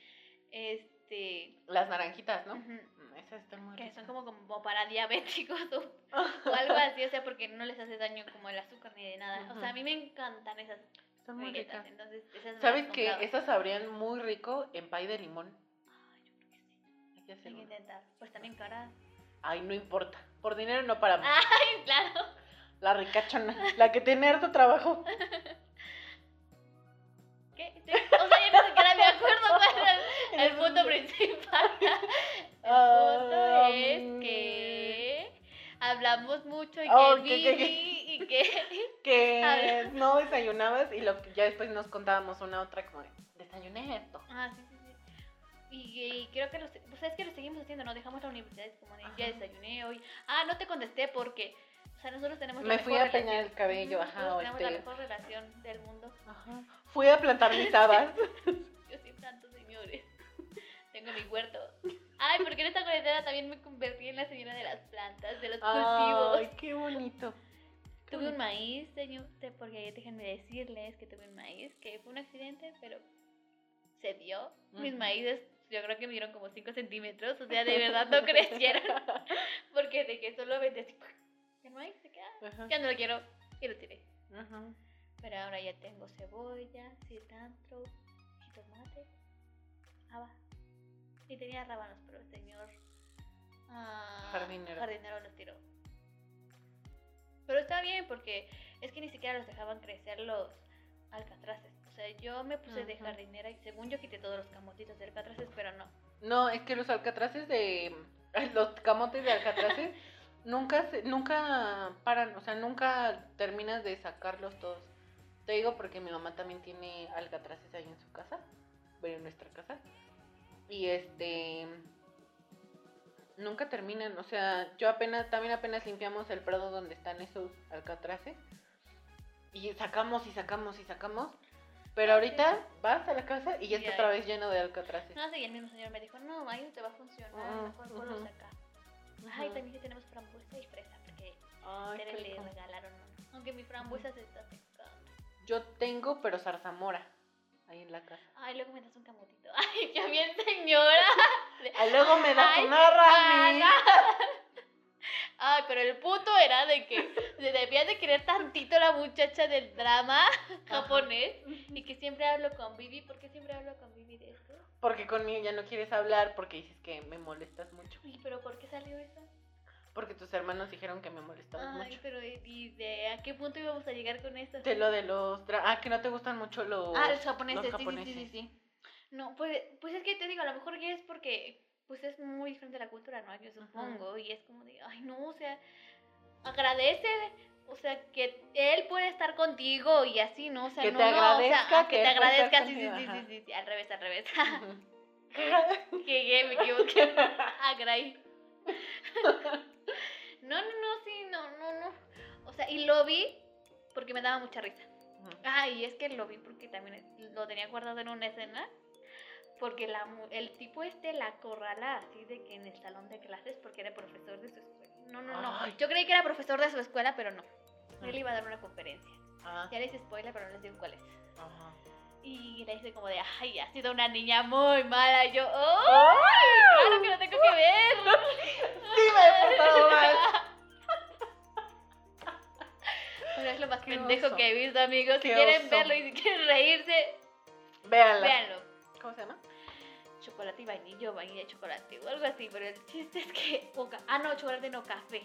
Este. Las naranjitas, ¿no? Mm, Esas están muy Que ricas. son como, como para diabéticos o, o algo así, o sea, porque no les hace daño como el azúcar ni de nada. O sea, a mí me encantan esas Están muy ricas. entonces esas ¿Sabes que esas sabrían muy rico en pay de limón? Ay, yo creo que sí. Hay que hacer Hay que uno. intentar. Pues también caras. Ay, no importa. Por dinero no paramos. Ay, claro. La ricachona. La que tiene harto trabajo. el, punto sí. principal. El punto es mm. que hablamos mucho y que Oh, que- que- que- y que Que no desayunabas y lo que ya después nos contábamos una otra como de, desayuné esto. Ah, sí, sí, sí. Y, y creo que lo, se- pues es que lo seguimos haciendo, ¿no? Dejamos la universidad, es como de, ya desayuné hoy. Ah, no te contesté porque, o sea, nosotros tenemos la Me fui mejor a peinar relación. el cabello, ajá, nosotros o tenemos la este- mejor relación del mundo. Ajá. Fui a plantar mis habas. Yo soy tanto, señores. Tengo mi huerto. Ay, porque en esta cuarentena también me convertí en la señora de las plantas, de los cultivos. Ay, qué bonito. Qué Tuve un maíz, señor, porque déjenme decirles que tuve un maíz, que fue un accidente, pero se dio. Mis maíces, yo creo que midieron como 5 centímetros, o sea, de verdad no crecieron, porque de que solo vendí así, el maíz se queda, ya no lo quiero, y lo tiré. Pero ahora ya tengo cebolla, cilantro, jitomate, haba. Y tenía rábanos, pero el señor ah, Jardinero. jardinero los tiró. Pero está bien porque es que ni siquiera los dejaban crecer los alcatraces. O sea, yo me puse de jardinera y según yo quité todos los camotitos de alcatraces, pero no. No, es que los alcatraces de. Los camotes de alcatraces nunca, se- nunca paran, o sea, nunca terminas de sacarlos todos. Te digo porque mi mamá también tiene alcatraces ahí en su casa, bueno, en nuestra casa. Y este. Nunca terminan, o sea, yo apenas, también apenas limpiamos el prado donde están esos alcatraces. Y sacamos y sacamos y sacamos. Pero ahorita vas a la casa y ya está otra vez lleno de alcatraces. No sé, y el mismo señor me dijo, no, ahí no te va a funcionar, Ujú, mejor ponlos acá. Ay, Ujú. también sí tenemos frambuesa y fresa, porque Ay, le regalaron uno. Aunque mi frambuesa se está secando. Yo tengo, pero zarzamora. Ahí en la casa. Ay, luego me das un camotito. Ay, qué bien, señora. Ah, luego me das Ay, una rami. Ay, pero el punto era de que se debía de querer tantito la muchacha del drama japonés y que siempre hablo con Vivi. ¿Por qué siempre hablo con Vivi de esto? Porque conmigo ya no quieres hablar porque dices que me molestas mucho. Ay, pero ¿por qué salió eso? Porque tus hermanos dijeron que me molestabas Ay, mucho. pero ¿y de a qué punto íbamos a llegar con esto? De lo de los... Ah, que no te gustan mucho los... Ah, los japoneses, los sí, sí, sí, sí, sí. No, pues, pues es que te digo, a lo mejor ya es porque pues es muy diferente la cultura, ¿no? Yo supongo, y es como de, ay, no, o sea, agradece, o sea, que él puede estar contigo y así, ¿no? O sea, Que no, te no, o sea, agradezca ah, que que te agradezca, sí, sí, sí, sí, sí, sí, al revés, al revés. Que me equivoqué. Agray. No, no, no, sí, no, no, no. O sea, y lo vi porque me daba mucha risa. Ujú. Ah, y es que lo vi porque también lo tenía guardado en una escena. Porque la, el tipo este la corrala así de que en el salón de clases porque era profesor de su escuela. No, no, no. Ay. Yo creí que era profesor de su escuela, pero no. Él iba a dar una conferencia. Ah, Ya les spoiler, pero no les digo cuál es. ajá. Y le dice como de, ay, ha sido una niña muy mala. Y yo, ¡oh! Claro que lo tengo que ver. Sí me he Pero es lo más Qué pendejo oso. que he visto, amigos. Si Qué quieren oso. verlo y si quieren reírse, Véanla. véanlo. ¿Cómo se llama? chocolate y vainilla o vainilla y chocolate o algo así, pero el chiste es que... o ca- ah, no, chocolate no, café.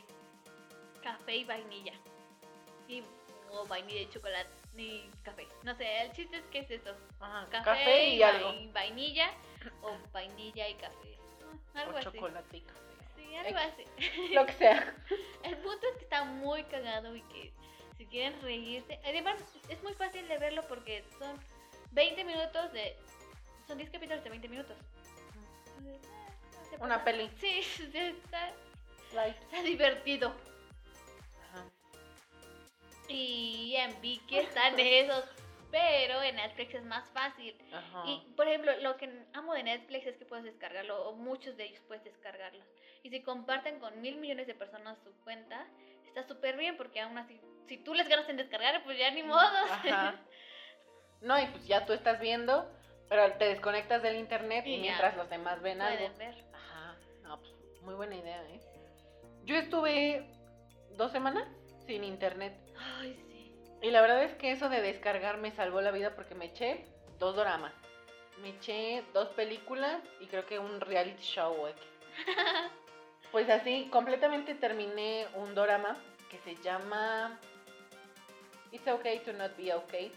Café y vainilla. Y, o vainilla y chocolate y café. No sé, el chiste es que es eso. Ajá, Café, café, y algo. vai- vainilla o vainilla y café. Ah, Algo O así. chocolate y café. Sí, algo así. Lo que sea. El punto es que está muy cagado y que si quieren reírse, además es muy fácil de verlo porque son 20 minutos de... Son 10 capítulos de 20 minutos. Entonces, Una pasa. peli. Sí, está, está divertido. Ajá. Y en Viki están esos, pero en Netflix es más fácil. Ajá. Y, por ejemplo, lo que amo de Netflix es que puedes descargarlo, o muchos de ellos puedes descargarlos. Y si comparten con mil millones de personas su cuenta, está súper bien, porque aún así, si tú les ganas en descargar, pues ya ni modo. Ajá. No, y pues ya tú estás viendo, pero te desconectas del internet y, mientras los demás ven algo. Pueden ver. Ajá. No, pues muy buena idea, ¿eh? Yo estuve dos semanas sin internet. Ay, sí. Y la verdad es que eso de descargar me salvó la vida porque me eché dos doramas. Me eché dos películas y creo que un reality show. Pues así, completamente terminé un dorama que se llama It's Okay to Not Be Okay.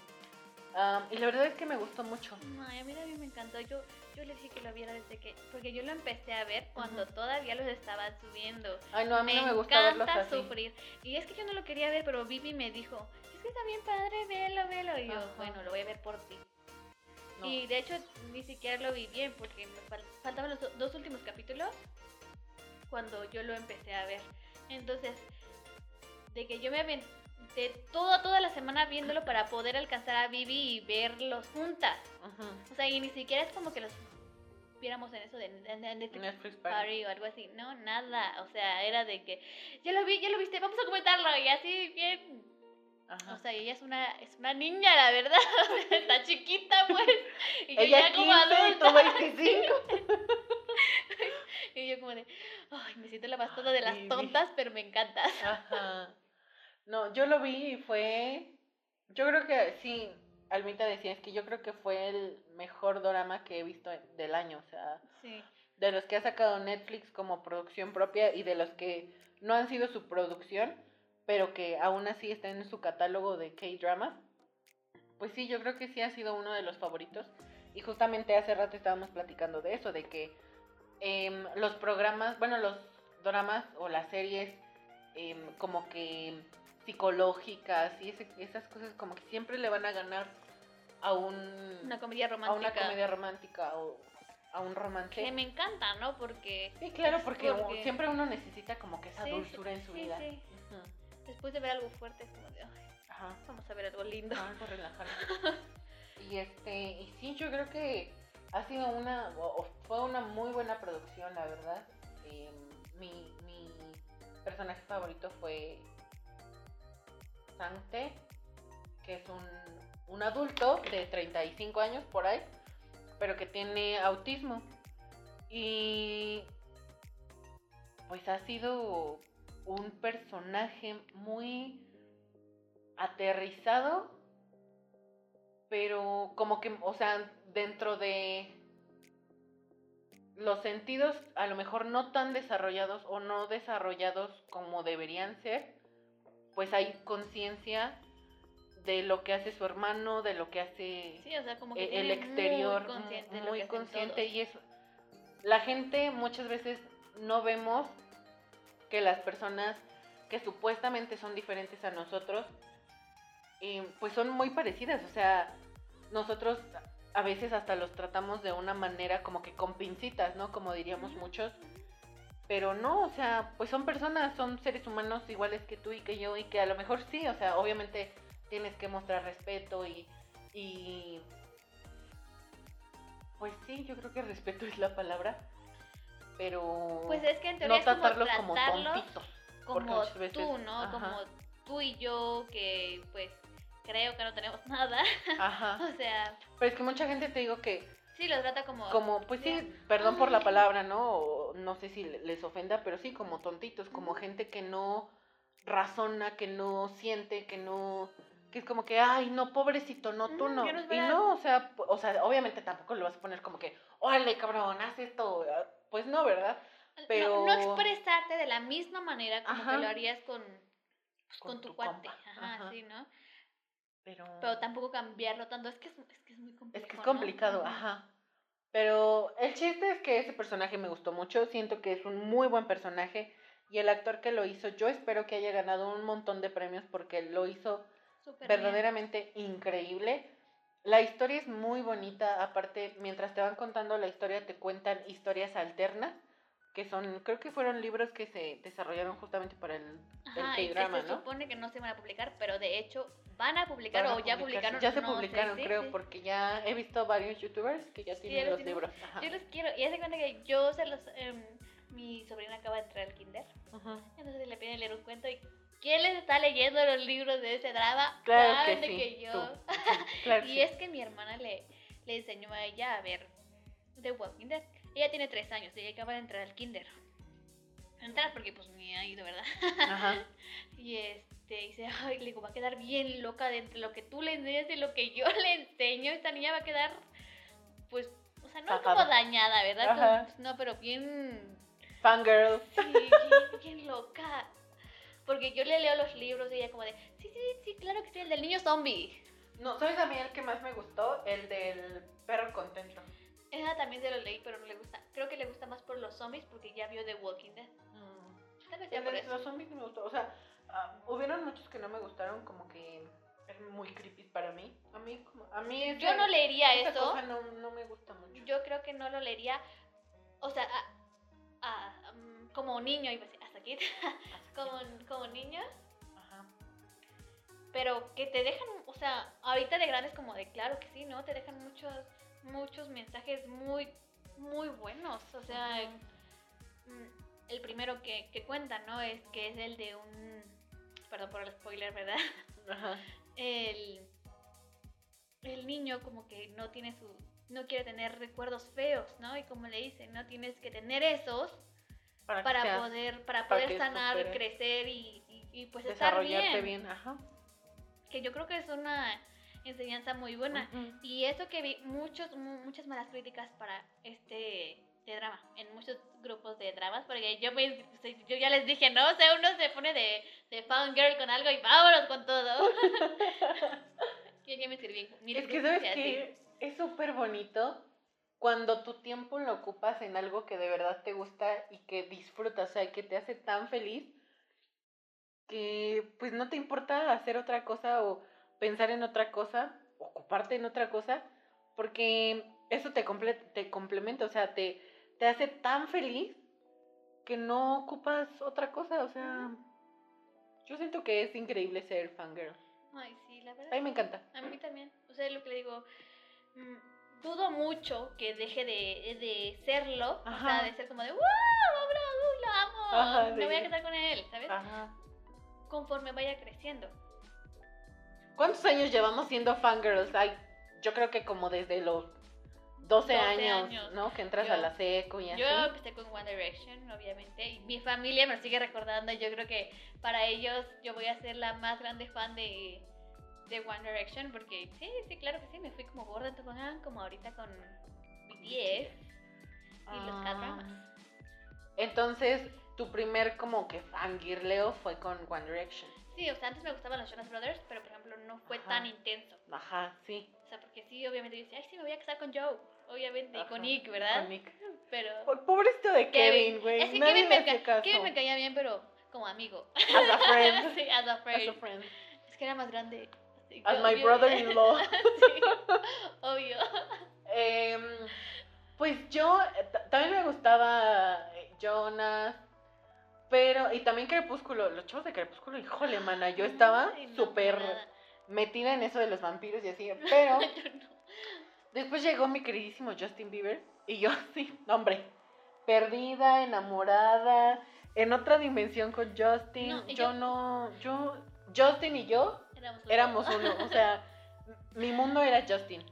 Um, y la verdad es que me gustó mucho. Ay, a mí también me encantó. Yo, yo le dije que lo viera desde que. Porque yo lo empecé a ver cuando todavía los estaban subiendo. Ay, no, a mí me no me gusta verlos encanta así. sufrir. Y es que yo no lo quería ver, pero Vivi me dijo: Es que está bien padre, velo, velo. Y yo, Ajá. bueno, lo voy a ver por ti. No. Y de hecho ni siquiera lo vi bien porque me fal- faltaban los do- dos últimos capítulos cuando yo lo empecé a ver. Entonces, de que yo me aventé toda, toda la semana viéndolo para poder alcanzar a Vivi y verlos juntas. Ujú. O sea, y ni siquiera es como que los viéramos en eso de, de- de Netflix Party. O algo así. No, nada. O sea, era de que ya lo vi, ya lo viste, vamos a comentarlo. Y así bien. Ajá. O sea, ella es una, es una niña, la verdad. Está chiquita, pues. Y yo Ella ya como 15 y adulta. tú 25. Y yo como de, ay, me siento la más tonta de las tontas, pero me encantas. Ajá. No, yo lo vi y fue. Yo creo que sí, Almita decía, es que yo creo que fue el mejor drama que he visto del año. O sea, Sí. de los que ha sacado Netflix como producción propia y de los que no han sido su producción, pero que aún así están en su catálogo de K-dramas. Pues sí, yo creo que sí ha sido uno de los favoritos. Y justamente hace rato estábamos platicando de eso, de que em, los programas, bueno, los dramas o las series em, como que psicológicas y ese- esas cosas como que siempre le van a ganar a un Una comedia a romántica. una comedia romántica o a un romance. Que me encanta, ¿no? Porque Sí, claro, porque, siempre uno necesita como que esa Sí, dulzura en su sí, vida. después de ver algo fuerte es como de, Ajá. vamos a ver algo lindo. Algo relajante. y este, y sí, yo creo que ha sido una, o- o fue una muy buena producción, la verdad. Em, mi, mi personaje favorito fue Sante, que es un, un adulto de 35 años por ahí, pero que tiene autismo. Y pues ha sido un personaje muy aterrizado, pero como que, o sea, dentro de los sentidos a lo mejor no tan desarrollados o no desarrollados como deberían ser, pues hay conciencia de lo que hace su hermano, de lo que hace Sí, o sea, como que e- el exterior muy consciente, de lo muy consciente y eso. La gente muchas veces no vemos que las personas que supuestamente son diferentes a nosotros eh, pues son muy parecidas o sea nosotros a veces hasta los tratamos de una manera como que con pincitas no como diríamos muchos pero no o sea pues son personas son seres humanos iguales que tú y que yo y que a lo mejor sí o sea obviamente tienes que mostrar respeto y y pues sí, yo creo que respeto es la palabra, pero Pues es que en teoría no es como tratarlos como tratarlos tontitos. como veces- tú, ¿no? ajá. Como tú y yo, que pues creo que no tenemos nada. Ajá. o sea, Pero es que mucha gente te digo que, sí, los trata como... como, pues sí, perdón por la palabra, ¿no? O no sé si le- les ofenda, pero sí, como tontitos, como gente que no razona, que no siente, que no que es como que, ay, no, pobrecito, no, tú no. y no, o sea, o sea, obviamente tampoco lo vas a poner como que, órale, cabrón, haz esto. Pues no, ¿verdad? pero- No, expresarte de la misma manera como Ajá. que lo harías con, pues, Con con, tu, tu cuate. compa, Ajá, ajá. sí, ¿no? Pero, Pero tampoco cambiarlo tanto. Es que es, es que es muy complicado. Es que es complicado, ajá. Pero el chiste es que ese personaje me gustó mucho. Siento que es un muy buen personaje. Y el actor que lo hizo, yo espero que haya ganado un montón de premios porque lo hizo verdaderamente increíble. La historia es muy bonita. Aparte, mientras te van contando la historia, te cuentan historias alternas. Que son, creo que fueron libros que se desarrollaron justamente para el, Ajá, el K-drama, se ¿no? supone que no se van a publicar, pero de hecho van a publicar Van a o ya publicaron. Ya se no publicaron, sí, creo, sí. porque ya he visto varios youtubers que ya tienen los tienen. libros. Ajá. Yo los quiero. Y hace cuenta que yo se los. em, mi sobrina acaba de entrar al kinder. Ujú. Entonces le piden leer un cuento. ¿Y quién les está leyendo los libros de ese drama? Claro Saben que sí. que yo. Claro Y es que mi hermana le, le enseñó a ella a ver The Walking Dead. Ella tiene tres años, ella acaba de entrar al kinder. Entrar porque pues ni ha ido, ¿verdad? Ajá. Y este, dice, ay, le digo, va a quedar bien loca de entre lo que tú le enseñas y lo que yo le enseño. Esta niña va a quedar, pues, o sea, no como dañada, ¿verdad? Ajá. Como- no, pero bien, Fangirl. sí, bien, bien loca. Porque yo le leo los libros y ella como de, sí, sí, sí, claro que sí, el del niño zombie. No, ¿sabes a mí el que más me gustó? El del perro contento. Esa también se lo leí, pero no le gusta. Creo que le gusta más por los zombies porque ya vio The Walking Dead. Tal vez sea El por de eso. los zombies me gustó. O sea, ah, hubieron muchos que no me gustaron, como que es muy creepy para mí. A mí, como, a mí esa- Yo no leería esa eso. cosa no, no me gusta mucho. Yo creo que no lo leería. O sea, a- a- mm, como niño, iba a decir, hasta aquí. como, como niños. Ajá. Pero que te dejan, o sea, ahorita de grandes como de claro que sí, ¿no? Te dejan muchos, muchos mensajes muy, muy buenos. O sea, mm, el primero que, que cuenta, ¿no? Es que es el de un, perdón por el spoiler, ¿verdad? El, el niño como que no tiene su, no quiere tener recuerdos feos, ¿no? Y como le dicen, no tienes que tener esos Para, que para seas- poder, para para poder sanar, crecer y, y, y, pues estar bien. bien. Ajá. Que yo creo que es una enseñanza muy buena. Y eso que vi muchos, mu- muchas malas críticas para este de drama, en muchos grupos de dramas, porque yo me, sea, yo ya les dije, no, o sea, uno se pone de, de fangirl con algo y vámonos con todo. yo ya me sirví. Mira, Es que, ¿sabes qué? Es súper bonito cuando tu tiempo lo ocupas en algo que de verdad te gusta y que disfrutas, o sea, que te hace tan feliz que pues no te importa hacer otra cosa o pensar en otra cosa, ocuparte en otra cosa, porque eso te, comple- te complementa, o sea, te, te hace tan feliz que no ocupas otra cosa, o sea, yo siento que es increíble ser fangirl. Ay, sí, la verdad. A mí me encanta. A mí también. O sea, lo que le digo, mm, dudo mucho que deje de, de serlo. O sea, de ser como de, ¡wow! ¡Bla, uh, lo amo! Ajá, me voy a casar con él, ¿sabes? Ajá. Conforme vaya creciendo. ¿Cuántos años llevamos siendo fangirls? Ay, yo creo que como desde los 12, 12 años, años. ¿no? Que entras Yo- a la seco y así. Yo empecé con One Direction, obviamente, y mi familia me lo sigue recordando. y Yo creo que para ellos yo voy a ser la más grande fan de, de One Direction, porque sí, sí, claro que sí, me fui como gorda en tobogán, como ahorita con BTS y los Ah. K-dramas. Entonces, tu primer como que fangirleo fue con One Direction. Sí, o sea, antes me gustaban los Jonas Brothers, pero por ejemplo no fue Ajá. tan intenso. Ajá, sí. O sea, porque sí, obviamente yo decía, ay, sí, me voy a casar con Joe, obviamente, y con Nick, ¿verdad? Con Nick. Pero... Po- Pobrecito de Kevin, güey. Es que Nadie Kevin me, hace caso. Kevin me caía bien, pero como amigo. As a friend. sí, as a friend. As a friend. Es que era más grande. As my brother-in-law. sí, obvio. Em, pues yo eh, ta- también me gustaba eh, Jonas, pero y también Crepúsculo, los chavos de Crepúsculo, híjole, mana, yo estaba no, súper metida en eso de los vampiros y así, pero Yo no. después llegó mi queridísimo Justin Bieber y yo sí, hombre, perdida, enamorada, en otra dimensión con Justin, No, yo yo- no, yo, Justin y yo éramos uno, o sea, mi mundo era Justin.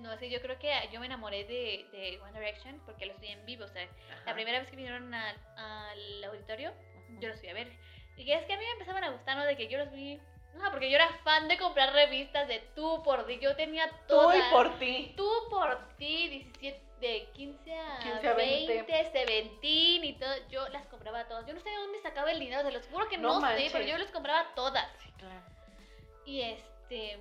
No, sí, yo creo que yo me enamoré de, de One Direction porque los vi en vivo. O sea, la Ajá. primera vez que vinieron al, al auditorio, yo los fui a ver. Y es que a mí me empezaban a gustar, ¿no? De que yo los vi. No, porque yo era fan de comprar revistas de tú por ti. Yo tenía Tú todas. y por ti. Tú por ti, 17, de 15 a, 15 a 20. 20, 17 y todo. Yo las compraba todas. Yo no sé de dónde sacaba el dinero, se los juro que No no, sé, pero yo las compraba todas. Sí, claro. Y este.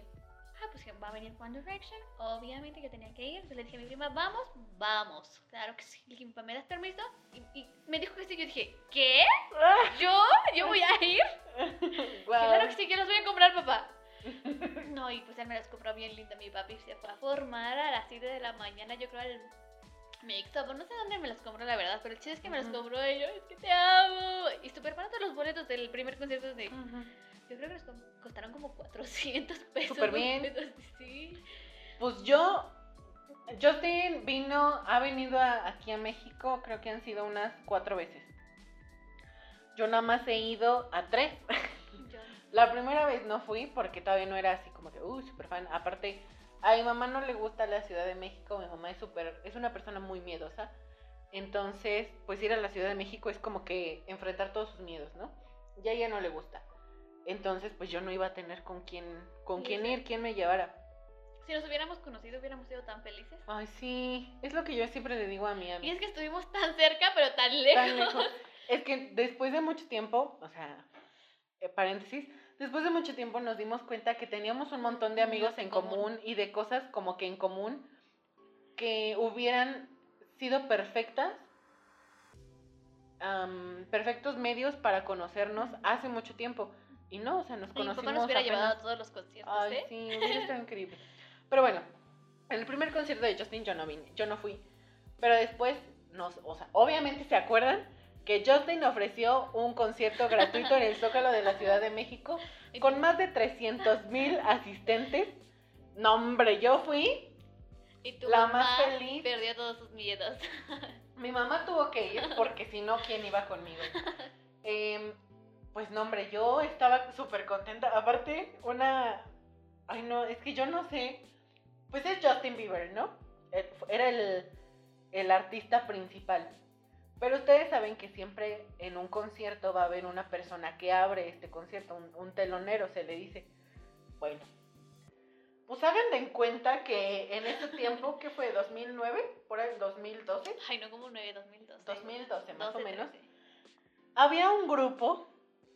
Ah, pues que va a venir One Direction. Obviamente yo tenía que ir. Entonces le dije a mi prima, vamos, vamos. Claro que sí. Le dije, papá, ¿me das permiso? Y, y me dijo que sí. Yo dije, ¿qué? ¿Yo? ¿Yo voy a ir? Guau. Claro que sí, que los voy a comprar, papá. No, y pues él me las compró bien linda. Mi papi se fue a formar a las 7 de la mañana. Yo creo al Mixup. No sé dónde me las compró, la verdad. Pero el chiste es que me las compró y yo, es que te amo. Y súper barato los boletos del primer concierto de. Ujú. Yo creo que nos costaron como 400 pesos. Súper bien. boletos, Sí. Pues yo, Justin vino, ha venido a- aquí a México, creo que han sido unas cuatro veces. Yo nada más he ido a tres. Yo- La primera vez no fui porque todavía no era así como que, uy, super fan. Aparte, a mi mamá no le gusta la Ciudad de México, mi mamá es súper, es una persona muy miedosa. Entonces, pues ir a la Ciudad de México es como que enfrentar todos sus miedos, ¿no? Y a ella no le gusta. Entonces, pues yo no iba a tener con quién, con Sí, quién sí. ir, quién me llevara. Si nos hubiéramos conocido, hubiéramos sido tan felices. Ay, sí, es lo que yo siempre le digo a mi Y amiga. es que estuvimos tan cerca, pero tan lejos. Tan lejos. Es que después de mucho tiempo, o sea, eh, paréntesis, después de mucho tiempo nos dimos cuenta que teníamos un montón de amigos en común y de cosas como que en común que hubieran sido perfectas, perfectos medios para conocernos hace mucho tiempo. Y no, o sea, nos Mi conocimos papá nos hubiera apenas- llevado a todos los conciertos, Ay, ¿eh? sí, hubiera estado increíble. Pero bueno, en el primer concierto de Justin yo no vine, yo no fui. Pero después, nos, o sea, obviamente se acuerdan que Justin ofreció un concierto gratuito en el Zócalo de la Ciudad de México con más de 300 mil asistentes. No, hombre, yo fui. Y tu la mamá más feliz. perdió todos sus miedos. Mi mamá tuvo que ir porque si no, ¿quién iba conmigo? Em, pues no, hombre, yo estaba súper contenta. Aparte, una... Ay, no, es que yo no sé. Pues es Justin Bieber, ¿no? Eh, Era el, el artista principal. Pero ustedes saben que siempre en un concierto va a haber una persona que abre este concierto, un, un telonero se le dice. Bueno, pues hagan de en cuenta que en ese tiempo, que fue 2009, por ahí 2012, Ay, no, como 9, 2012. 2012 más 12, o menos, 13. había un grupo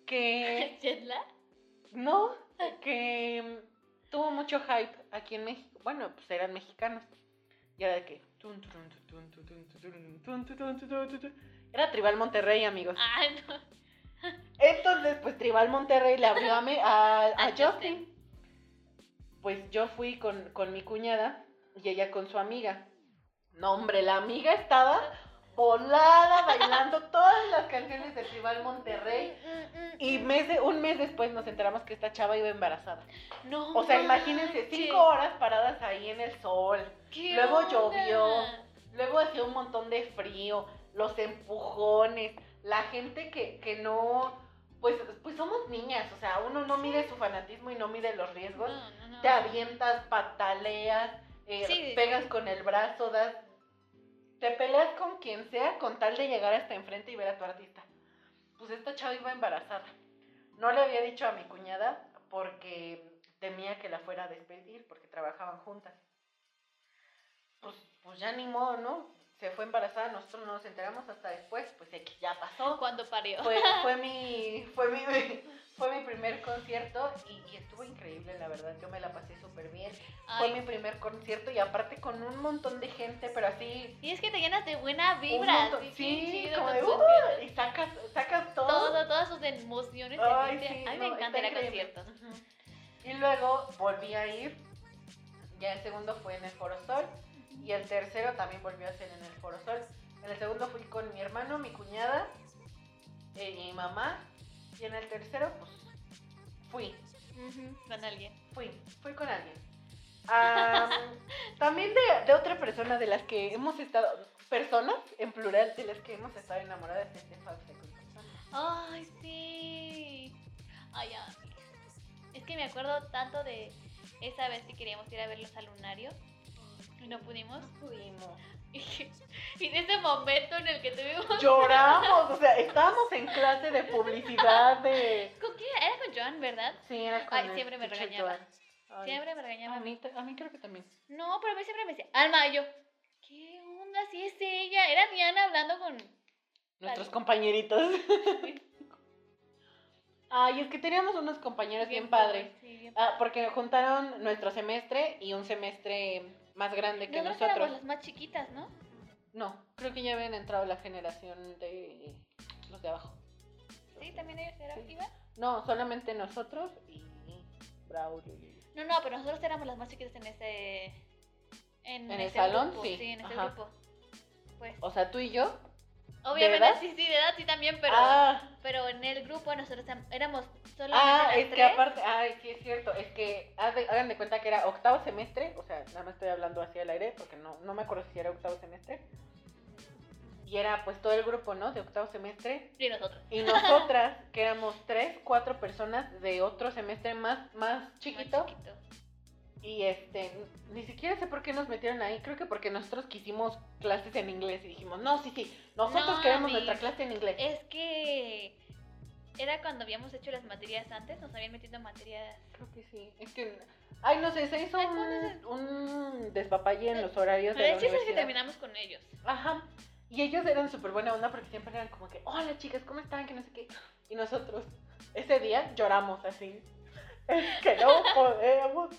que ¿Jetlag? no, que tuvo mucho hype aquí en México. Bueno, pues eran mexicanos. Y era de que era Tribal Monterrey, amigos. Ay, no. Entonces, pues Tribal Monterrey le abrió a, me- a, a A Justin. Pues yo fui con, con mi cuñada y ella con su amiga. No, hombre, la amiga estaba volada bailando todas las canciones de Tribal Monterrey. Y mes de- un mes después nos enteramos que esta chava iba embarazada. No. O sea, imagínense, cinco horas paradas ahí en el sol. ¿Qué Luego onda? llovió. Luego hacía un montón de frío, los empujones, la gente que, que no, pues, pues somos niñas, o sea, uno no mide su fanatismo y no mide los riesgos. No, no, no. Te avientas, pataleas, eh, Sí. pegas con el brazo, das, te peleas con quien sea con tal de llegar hasta enfrente y ver a tu artista. Pues esta chava iba embarazada. No le había dicho a mi cuñada porque temía que la fuera a despedir porque trabajaban juntas. Pues, pues ya ni modo, ¿no? Se fue embarazada, nosotros no nos enteramos hasta después, pues ya pasó. Cuando parió. Fue, fue mi, fue mi, fue mi primer concierto y, y estuvo increíble, la verdad. Yo me la pasé súper bien. Fue mi primer concierto y aparte con un montón de gente, pero así. Y es que te llenas de buena vibra. montón- sí, chido como de, "Uh", y sacas, sacas todo. Todo, todas sus emociones. Ay, sí, a mí me encanta ir a. Y luego volví a ir. Ya el segundo fue en el Foro Sol. Y el tercero también volvió a ser en el Foro Sol. En el segundo fui con mi hermano, mi cuñada eh, y mi mamá. Y en el tercero, pues, fui. Con alguien. Fui, fui con alguien. Am, también de, de otra persona de las que hemos estado, personas en plural, de las que hemos estado enamoradas Ay, sí. Ay, amigas. Es que me acuerdo tanto de esa vez que queríamos ir a verlos al lunario no pudimos. Pudimos. Y, y de ese momento en el que tuvimos. Lloramos, o sea, estábamos en clase de publicidad de... ¿Con quién? Era con Joan, ¿verdad? Sí, era con Ay, el siempre me regañaba. Ay, Siempre me A regañaba. mí, ta- a mí creo que también. No, pero a mí siempre me decía, Alma, y yo, ¿qué onda? Sí es ella. Era Diana hablando con. Nuestros Vale. compañeritos. Ay, es que teníamos unos compañeros bien, padres. Sí, bien Ah, porque juntaron nuestro semestre y un semestre más grande que Nosotros nosotros. éramos las más chiquitas, ¿no? No, creo que ya habían entrado la generación de los de abajo. Sí, también ellos eran. Sí. No, solamente nosotros y Braulio. No, no, pero nosotros éramos las más chiquitas en ese. En, ¿En el ese salón? grupo, Sí, Sí, en ese grupo. Pues. O sea, tú y yo. Obviamente, sí, sí, de edad sí también, pero. ah, Pero en el grupo nosotros éramos solamente ah, es que aparte, ay, sí es cierto, es que hagan de cuenta que era octavo semestre, o sea, nada más estoy hablando así al aire porque no, no me acuerdo si era octavo semestre. Y era pues todo el grupo, ¿no? De octavo semestre. Y nosotros. Y nosotras, que éramos tres, cuatro personas de otro semestre más, más chiquito. Más chiquito. Y este, ni siquiera sé por qué nos metieron ahí. Creo que porque nosotros quisimos clases en inglés y dijimos, no, sí, sí, nosotros No, queremos nuestra clase en inglés. Es que. Era cuando habíamos hecho las materias antes, nos habían metido materias. Creo que sí. Es que, ay, no sé, se hizo Ay, un, ¿cuándo es un despapalle en los horarios de la chiste es que universidad. terminamos con ellos. Ajá. Y ellos eran súper buena onda porque siempre eran como que, hola chicas, ¿cómo están? Que no sé qué. Y nosotros, ese día lloramos así. Es que no podemos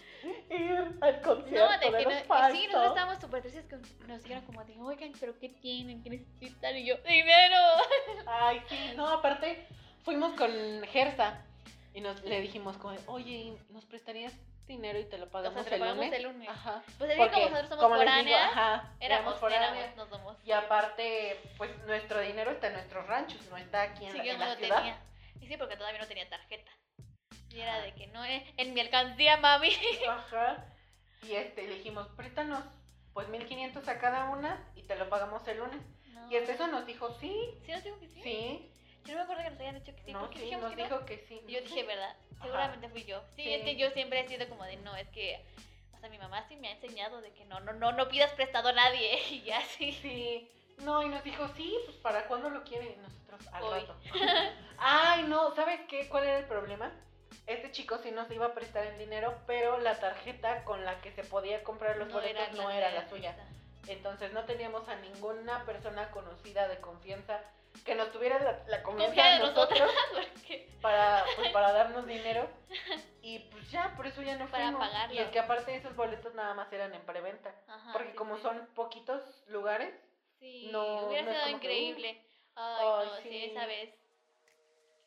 ir al concierto No, de de, que los no, Fausto. sí, nosotros estábamos súper tristes que nos dijeron como de, oigan, pero ¿qué tienen? ¿Qué necesitan? Y yo, dinero. Ay, sí, no, aparte fuimos con Gersa. Y nos, le dijimos como, oye, ¿nos prestarías dinero y te lo pagamos, te lo el, pagamos lunes? el lunes. Ajá. Pues como nosotros somos como digo, ajá, éramos, foráneas. éramos, nos somos. Y aparte, pues nuestro dinero está en nuestros ranchos, no está aquí en, Sí, la, yo en no la lo ciudad. tenía. Y sí, porque todavía no tenía tarjeta. Y era de que no, eh, en mi alcancía, mami. Ajá. Y este, le dijimos, préstanos pues 1500 a cada una y te lo pagamos el lunes. No. Y hasta eso nos dijo, sí, ¿Sí nos dijo que sí? sí. Yo no me acuerdo que nos hayan dicho que sí. no, ¿Por qué sí, dijimos nos que no? dijo que sí. Yo dije. ¿verdad? Ajá. Seguramente fui yo. Sí, Sí. es que yo siempre he sido como de, no, es que, o sea, mi mamá sí me ha enseñado de que no, no, no, no pidas prestado a nadie. Y ya sí. Sí. No, y nos dijo, sí, pues para cuándo lo quieren. Nosotros al Hoy. rato. Ay, no, ¿sabes qué? ¿Cuál era el problema? Este chico sí nos iba a prestar el dinero, pero la tarjeta con la que se podía comprar los boletos no era la suya. Entonces no teníamos a ninguna persona conocida de confianza que nos tuviera la, la confianza Confía de en nosotros. nosotros Porque para, pues, para darnos dinero. Y pues ya, por eso ya no Para fuimos. pagarlo. Y es que aparte esos boletos nada más eran en preventa. Ajá, Porque sí, como sí. son poquitos lugares, Sí, no- hubiera no sido increíble. Ay, Ay, no, sí. esa vez.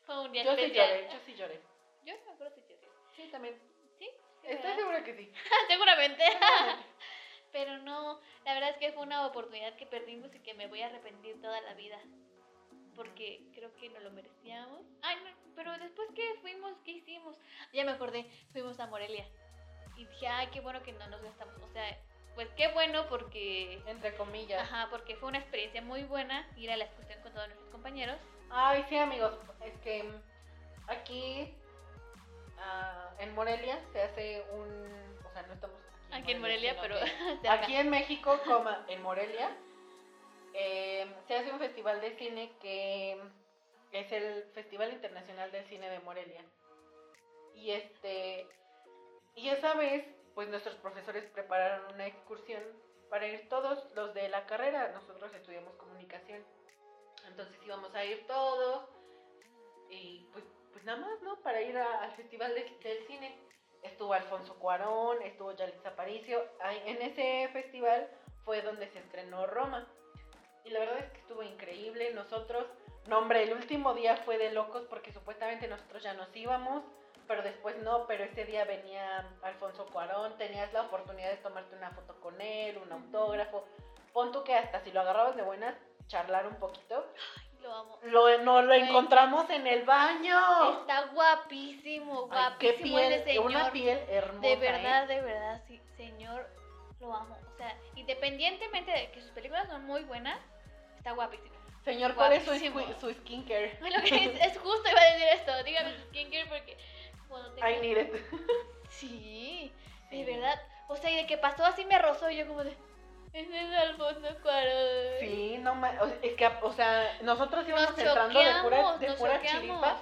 Fue un día yo sí lloré, yo sí lloré. Yo me acuerdo si lloré. Sí, también. Sí, sí, Estoy segura que sí. Seguramente. Pero no, la verdad es que fue una oportunidad que perdimos y que me voy a arrepentir toda la vida. Porque creo que no lo merecíamos. Ay, no, pero después que fuimos, ¿qué hicimos? Ya me acordé, fuimos a Morelia. Y dije, ay, qué bueno que no nos gastamos. O sea, pues qué bueno porque... Entre comillas. Ajá, porque fue una experiencia muy buena ir a la excursión con todos nuestros compañeros. Ay, sí, amigos. Es que aquí ah, en Morelia se hace un. O sea, no estamos aquí, Aquí en Morelia, sino pero... que cerca. Aquí en México, como en Morelia, eh, se hace un festival de cine que es el Festival Internacional del Cine de Morelia. Y este. Y esa vez, pues nuestros profesores prepararon una excursión para ir todos los de la carrera. Nosotros estudiamos comunicación. Entonces íbamos a ir todos. Y pues, pues nada más, ¿no? Para ir a- al Festival de- del Cine. Estuvo Alfonso Cuarón, estuvo Yalitza Aparicio. En ese festival fue donde se estrenó Roma. Y la verdad es que estuvo increíble. Nosotros, no hombre, el último día fue de locos porque supuestamente nosotros ya nos íbamos, pero después no, pero ese día venía Alfonso Cuarón, tenías la oportunidad de tomarte una foto con él, un autógrafo. Pon tú que hasta si lo agarrabas de buenas, charlar un poquito. Lo amo. Lo, no lo Ay. encontramos en el baño. Está guapísimo, Ay, qué guapísimo ese piel, señor. una piel hermosa. De ¿eh? verdad, de verdad, sí, señor, lo amo. O sea, independientemente de que sus películas son muy buenas, está guapísimo. Señor, ¿cuál es su, su skincare? Es, es justo iba a decir esto, dígame su skincare porque cuando tengo... I need it. Sí, Sí. de verdad. O sea, y de que pasó así me rozó y yo como de... Ese es Alfonso Cuarón. Sí, no ma- o sea, es que, o sea, nosotros íbamos Nos entrando de pura, de pura chiripa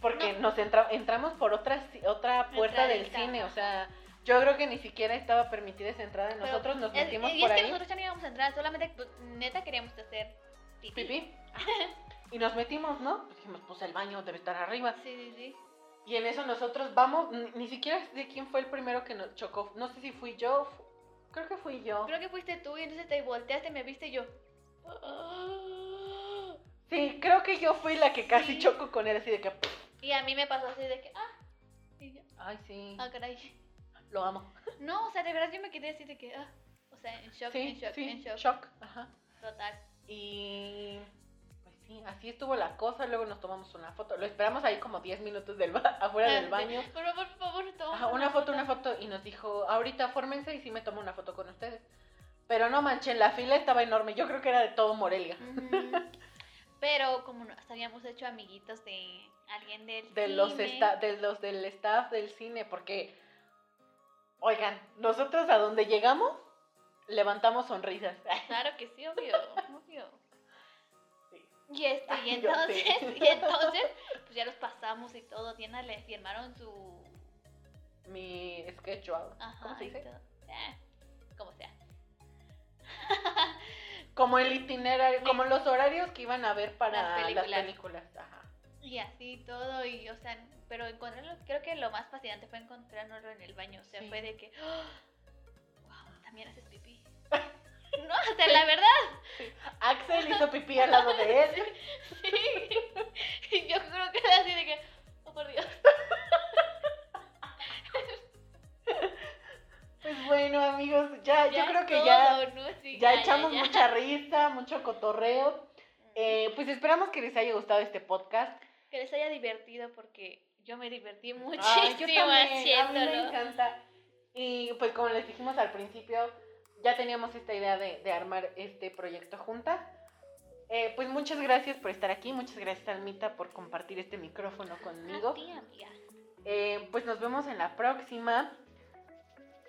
porque No. nos entra- entramos por otra otra puerta del cine, o sea, yo creo que ni siquiera estaba permitida esa entrada, Pero nosotros nos es- metimos y por es que ahí, nosotros ya no íbamos a entrar, solamente pues, neta queríamos hacer pipí. pipí, y nos metimos, ¿no? Pues dijimos, pues el baño debe estar arriba, Sí, sí, sí. y en eso nosotros vamos, ni, ni siquiera sé quién fue el primero que nos chocó, no sé si fui yo, creo que fui yo, Creo que fuiste tú y entonces te volteaste, me viste y yo. sí, creo que yo fui la que casi Sí. chocó con él, así de que, Y a mí me pasó así de que, ah, y yo, ay, sí, ah, caray. lo amo. No, o sea, de verdad yo me quedé así de que, ah, o sea, en shock, en shock, sí, en shock. shock, ajá. Total. Y sí, así estuvo la cosa. Luego nos tomamos una foto. Lo esperamos ahí como 10 minutos del afuera del baño. Por favor, por favor, toma Ajá, una foto, una foto. Y nos dijo, ahorita fórmense y sí me tomo una foto con ustedes. Pero no manchen, la fila estaba enorme. Yo creo que era de todo Morelia. Pero como nos habíamos hecho amiguitos de alguien del De los, cine, esta- de los del staff del cine. Porque, oigan, nosotros a donde llegamos, levantamos sonrisas. Claro que sí, obvio, obvio. Y este, y entonces, y entonces, pues ya los pasamos y todo. Diana le firmaron su Mi schedule. Ajá, ¿Cómo se dice? Eh, como sea. Como el itinerario, Sí. como los horarios que iban a ver para Las las películas. Ajá. Y así todo, y o sea, pero encontrarlo, creo que lo más fascinante fue encontrarlo en el baño. O sea, Sí. fue de que, wow, también haces pipí. No, o la verdad. Axel hizo pipí al lado de él. Sí. sí. Yo creo que era así de que, oh por Dios. Pues bueno, amigos, ya, yo creo que ya, ya, echamos mucha risa, mucho cotorreo. Eh, pues esperamos que les haya gustado este podcast. Que les haya divertido porque yo me divertí muchísimo Ay, yo también, haciéndolo. A mí me encanta. Y pues como les dijimos al principio, ya teníamos esta idea de, de armar este proyecto juntas. Eh, pues muchas gracias por estar aquí, muchas gracias Almita por compartir este micrófono conmigo. A ti, amiga. Eh, pues nos vemos en la próxima.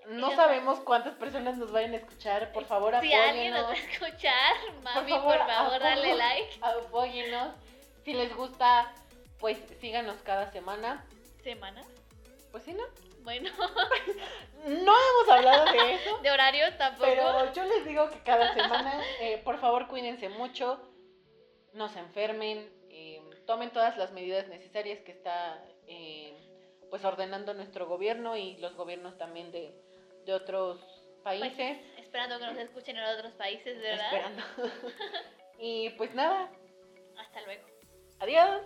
No sabemos cuántas personas nos vayan a escuchar, por favor Si alguien nos va a escuchar, mami, por favor, favor, dale like. Apóyennos. Si les gusta, pues síganos cada semana. ¿Semana? Pues sí, ¿no? Bueno, No hemos hablado de eso. de horarios tampoco. Pero yo les digo que cada semana, eh, por favor, cuídense mucho, no se enfermen, eh, tomen todas las medidas necesarias que está eh, pues ordenando nuestro gobierno y los gobiernos también de, de otros países. Esperando que nos escuchen en otros países, ¿verdad? Esperando. y pues nada, Hasta luego. adiós.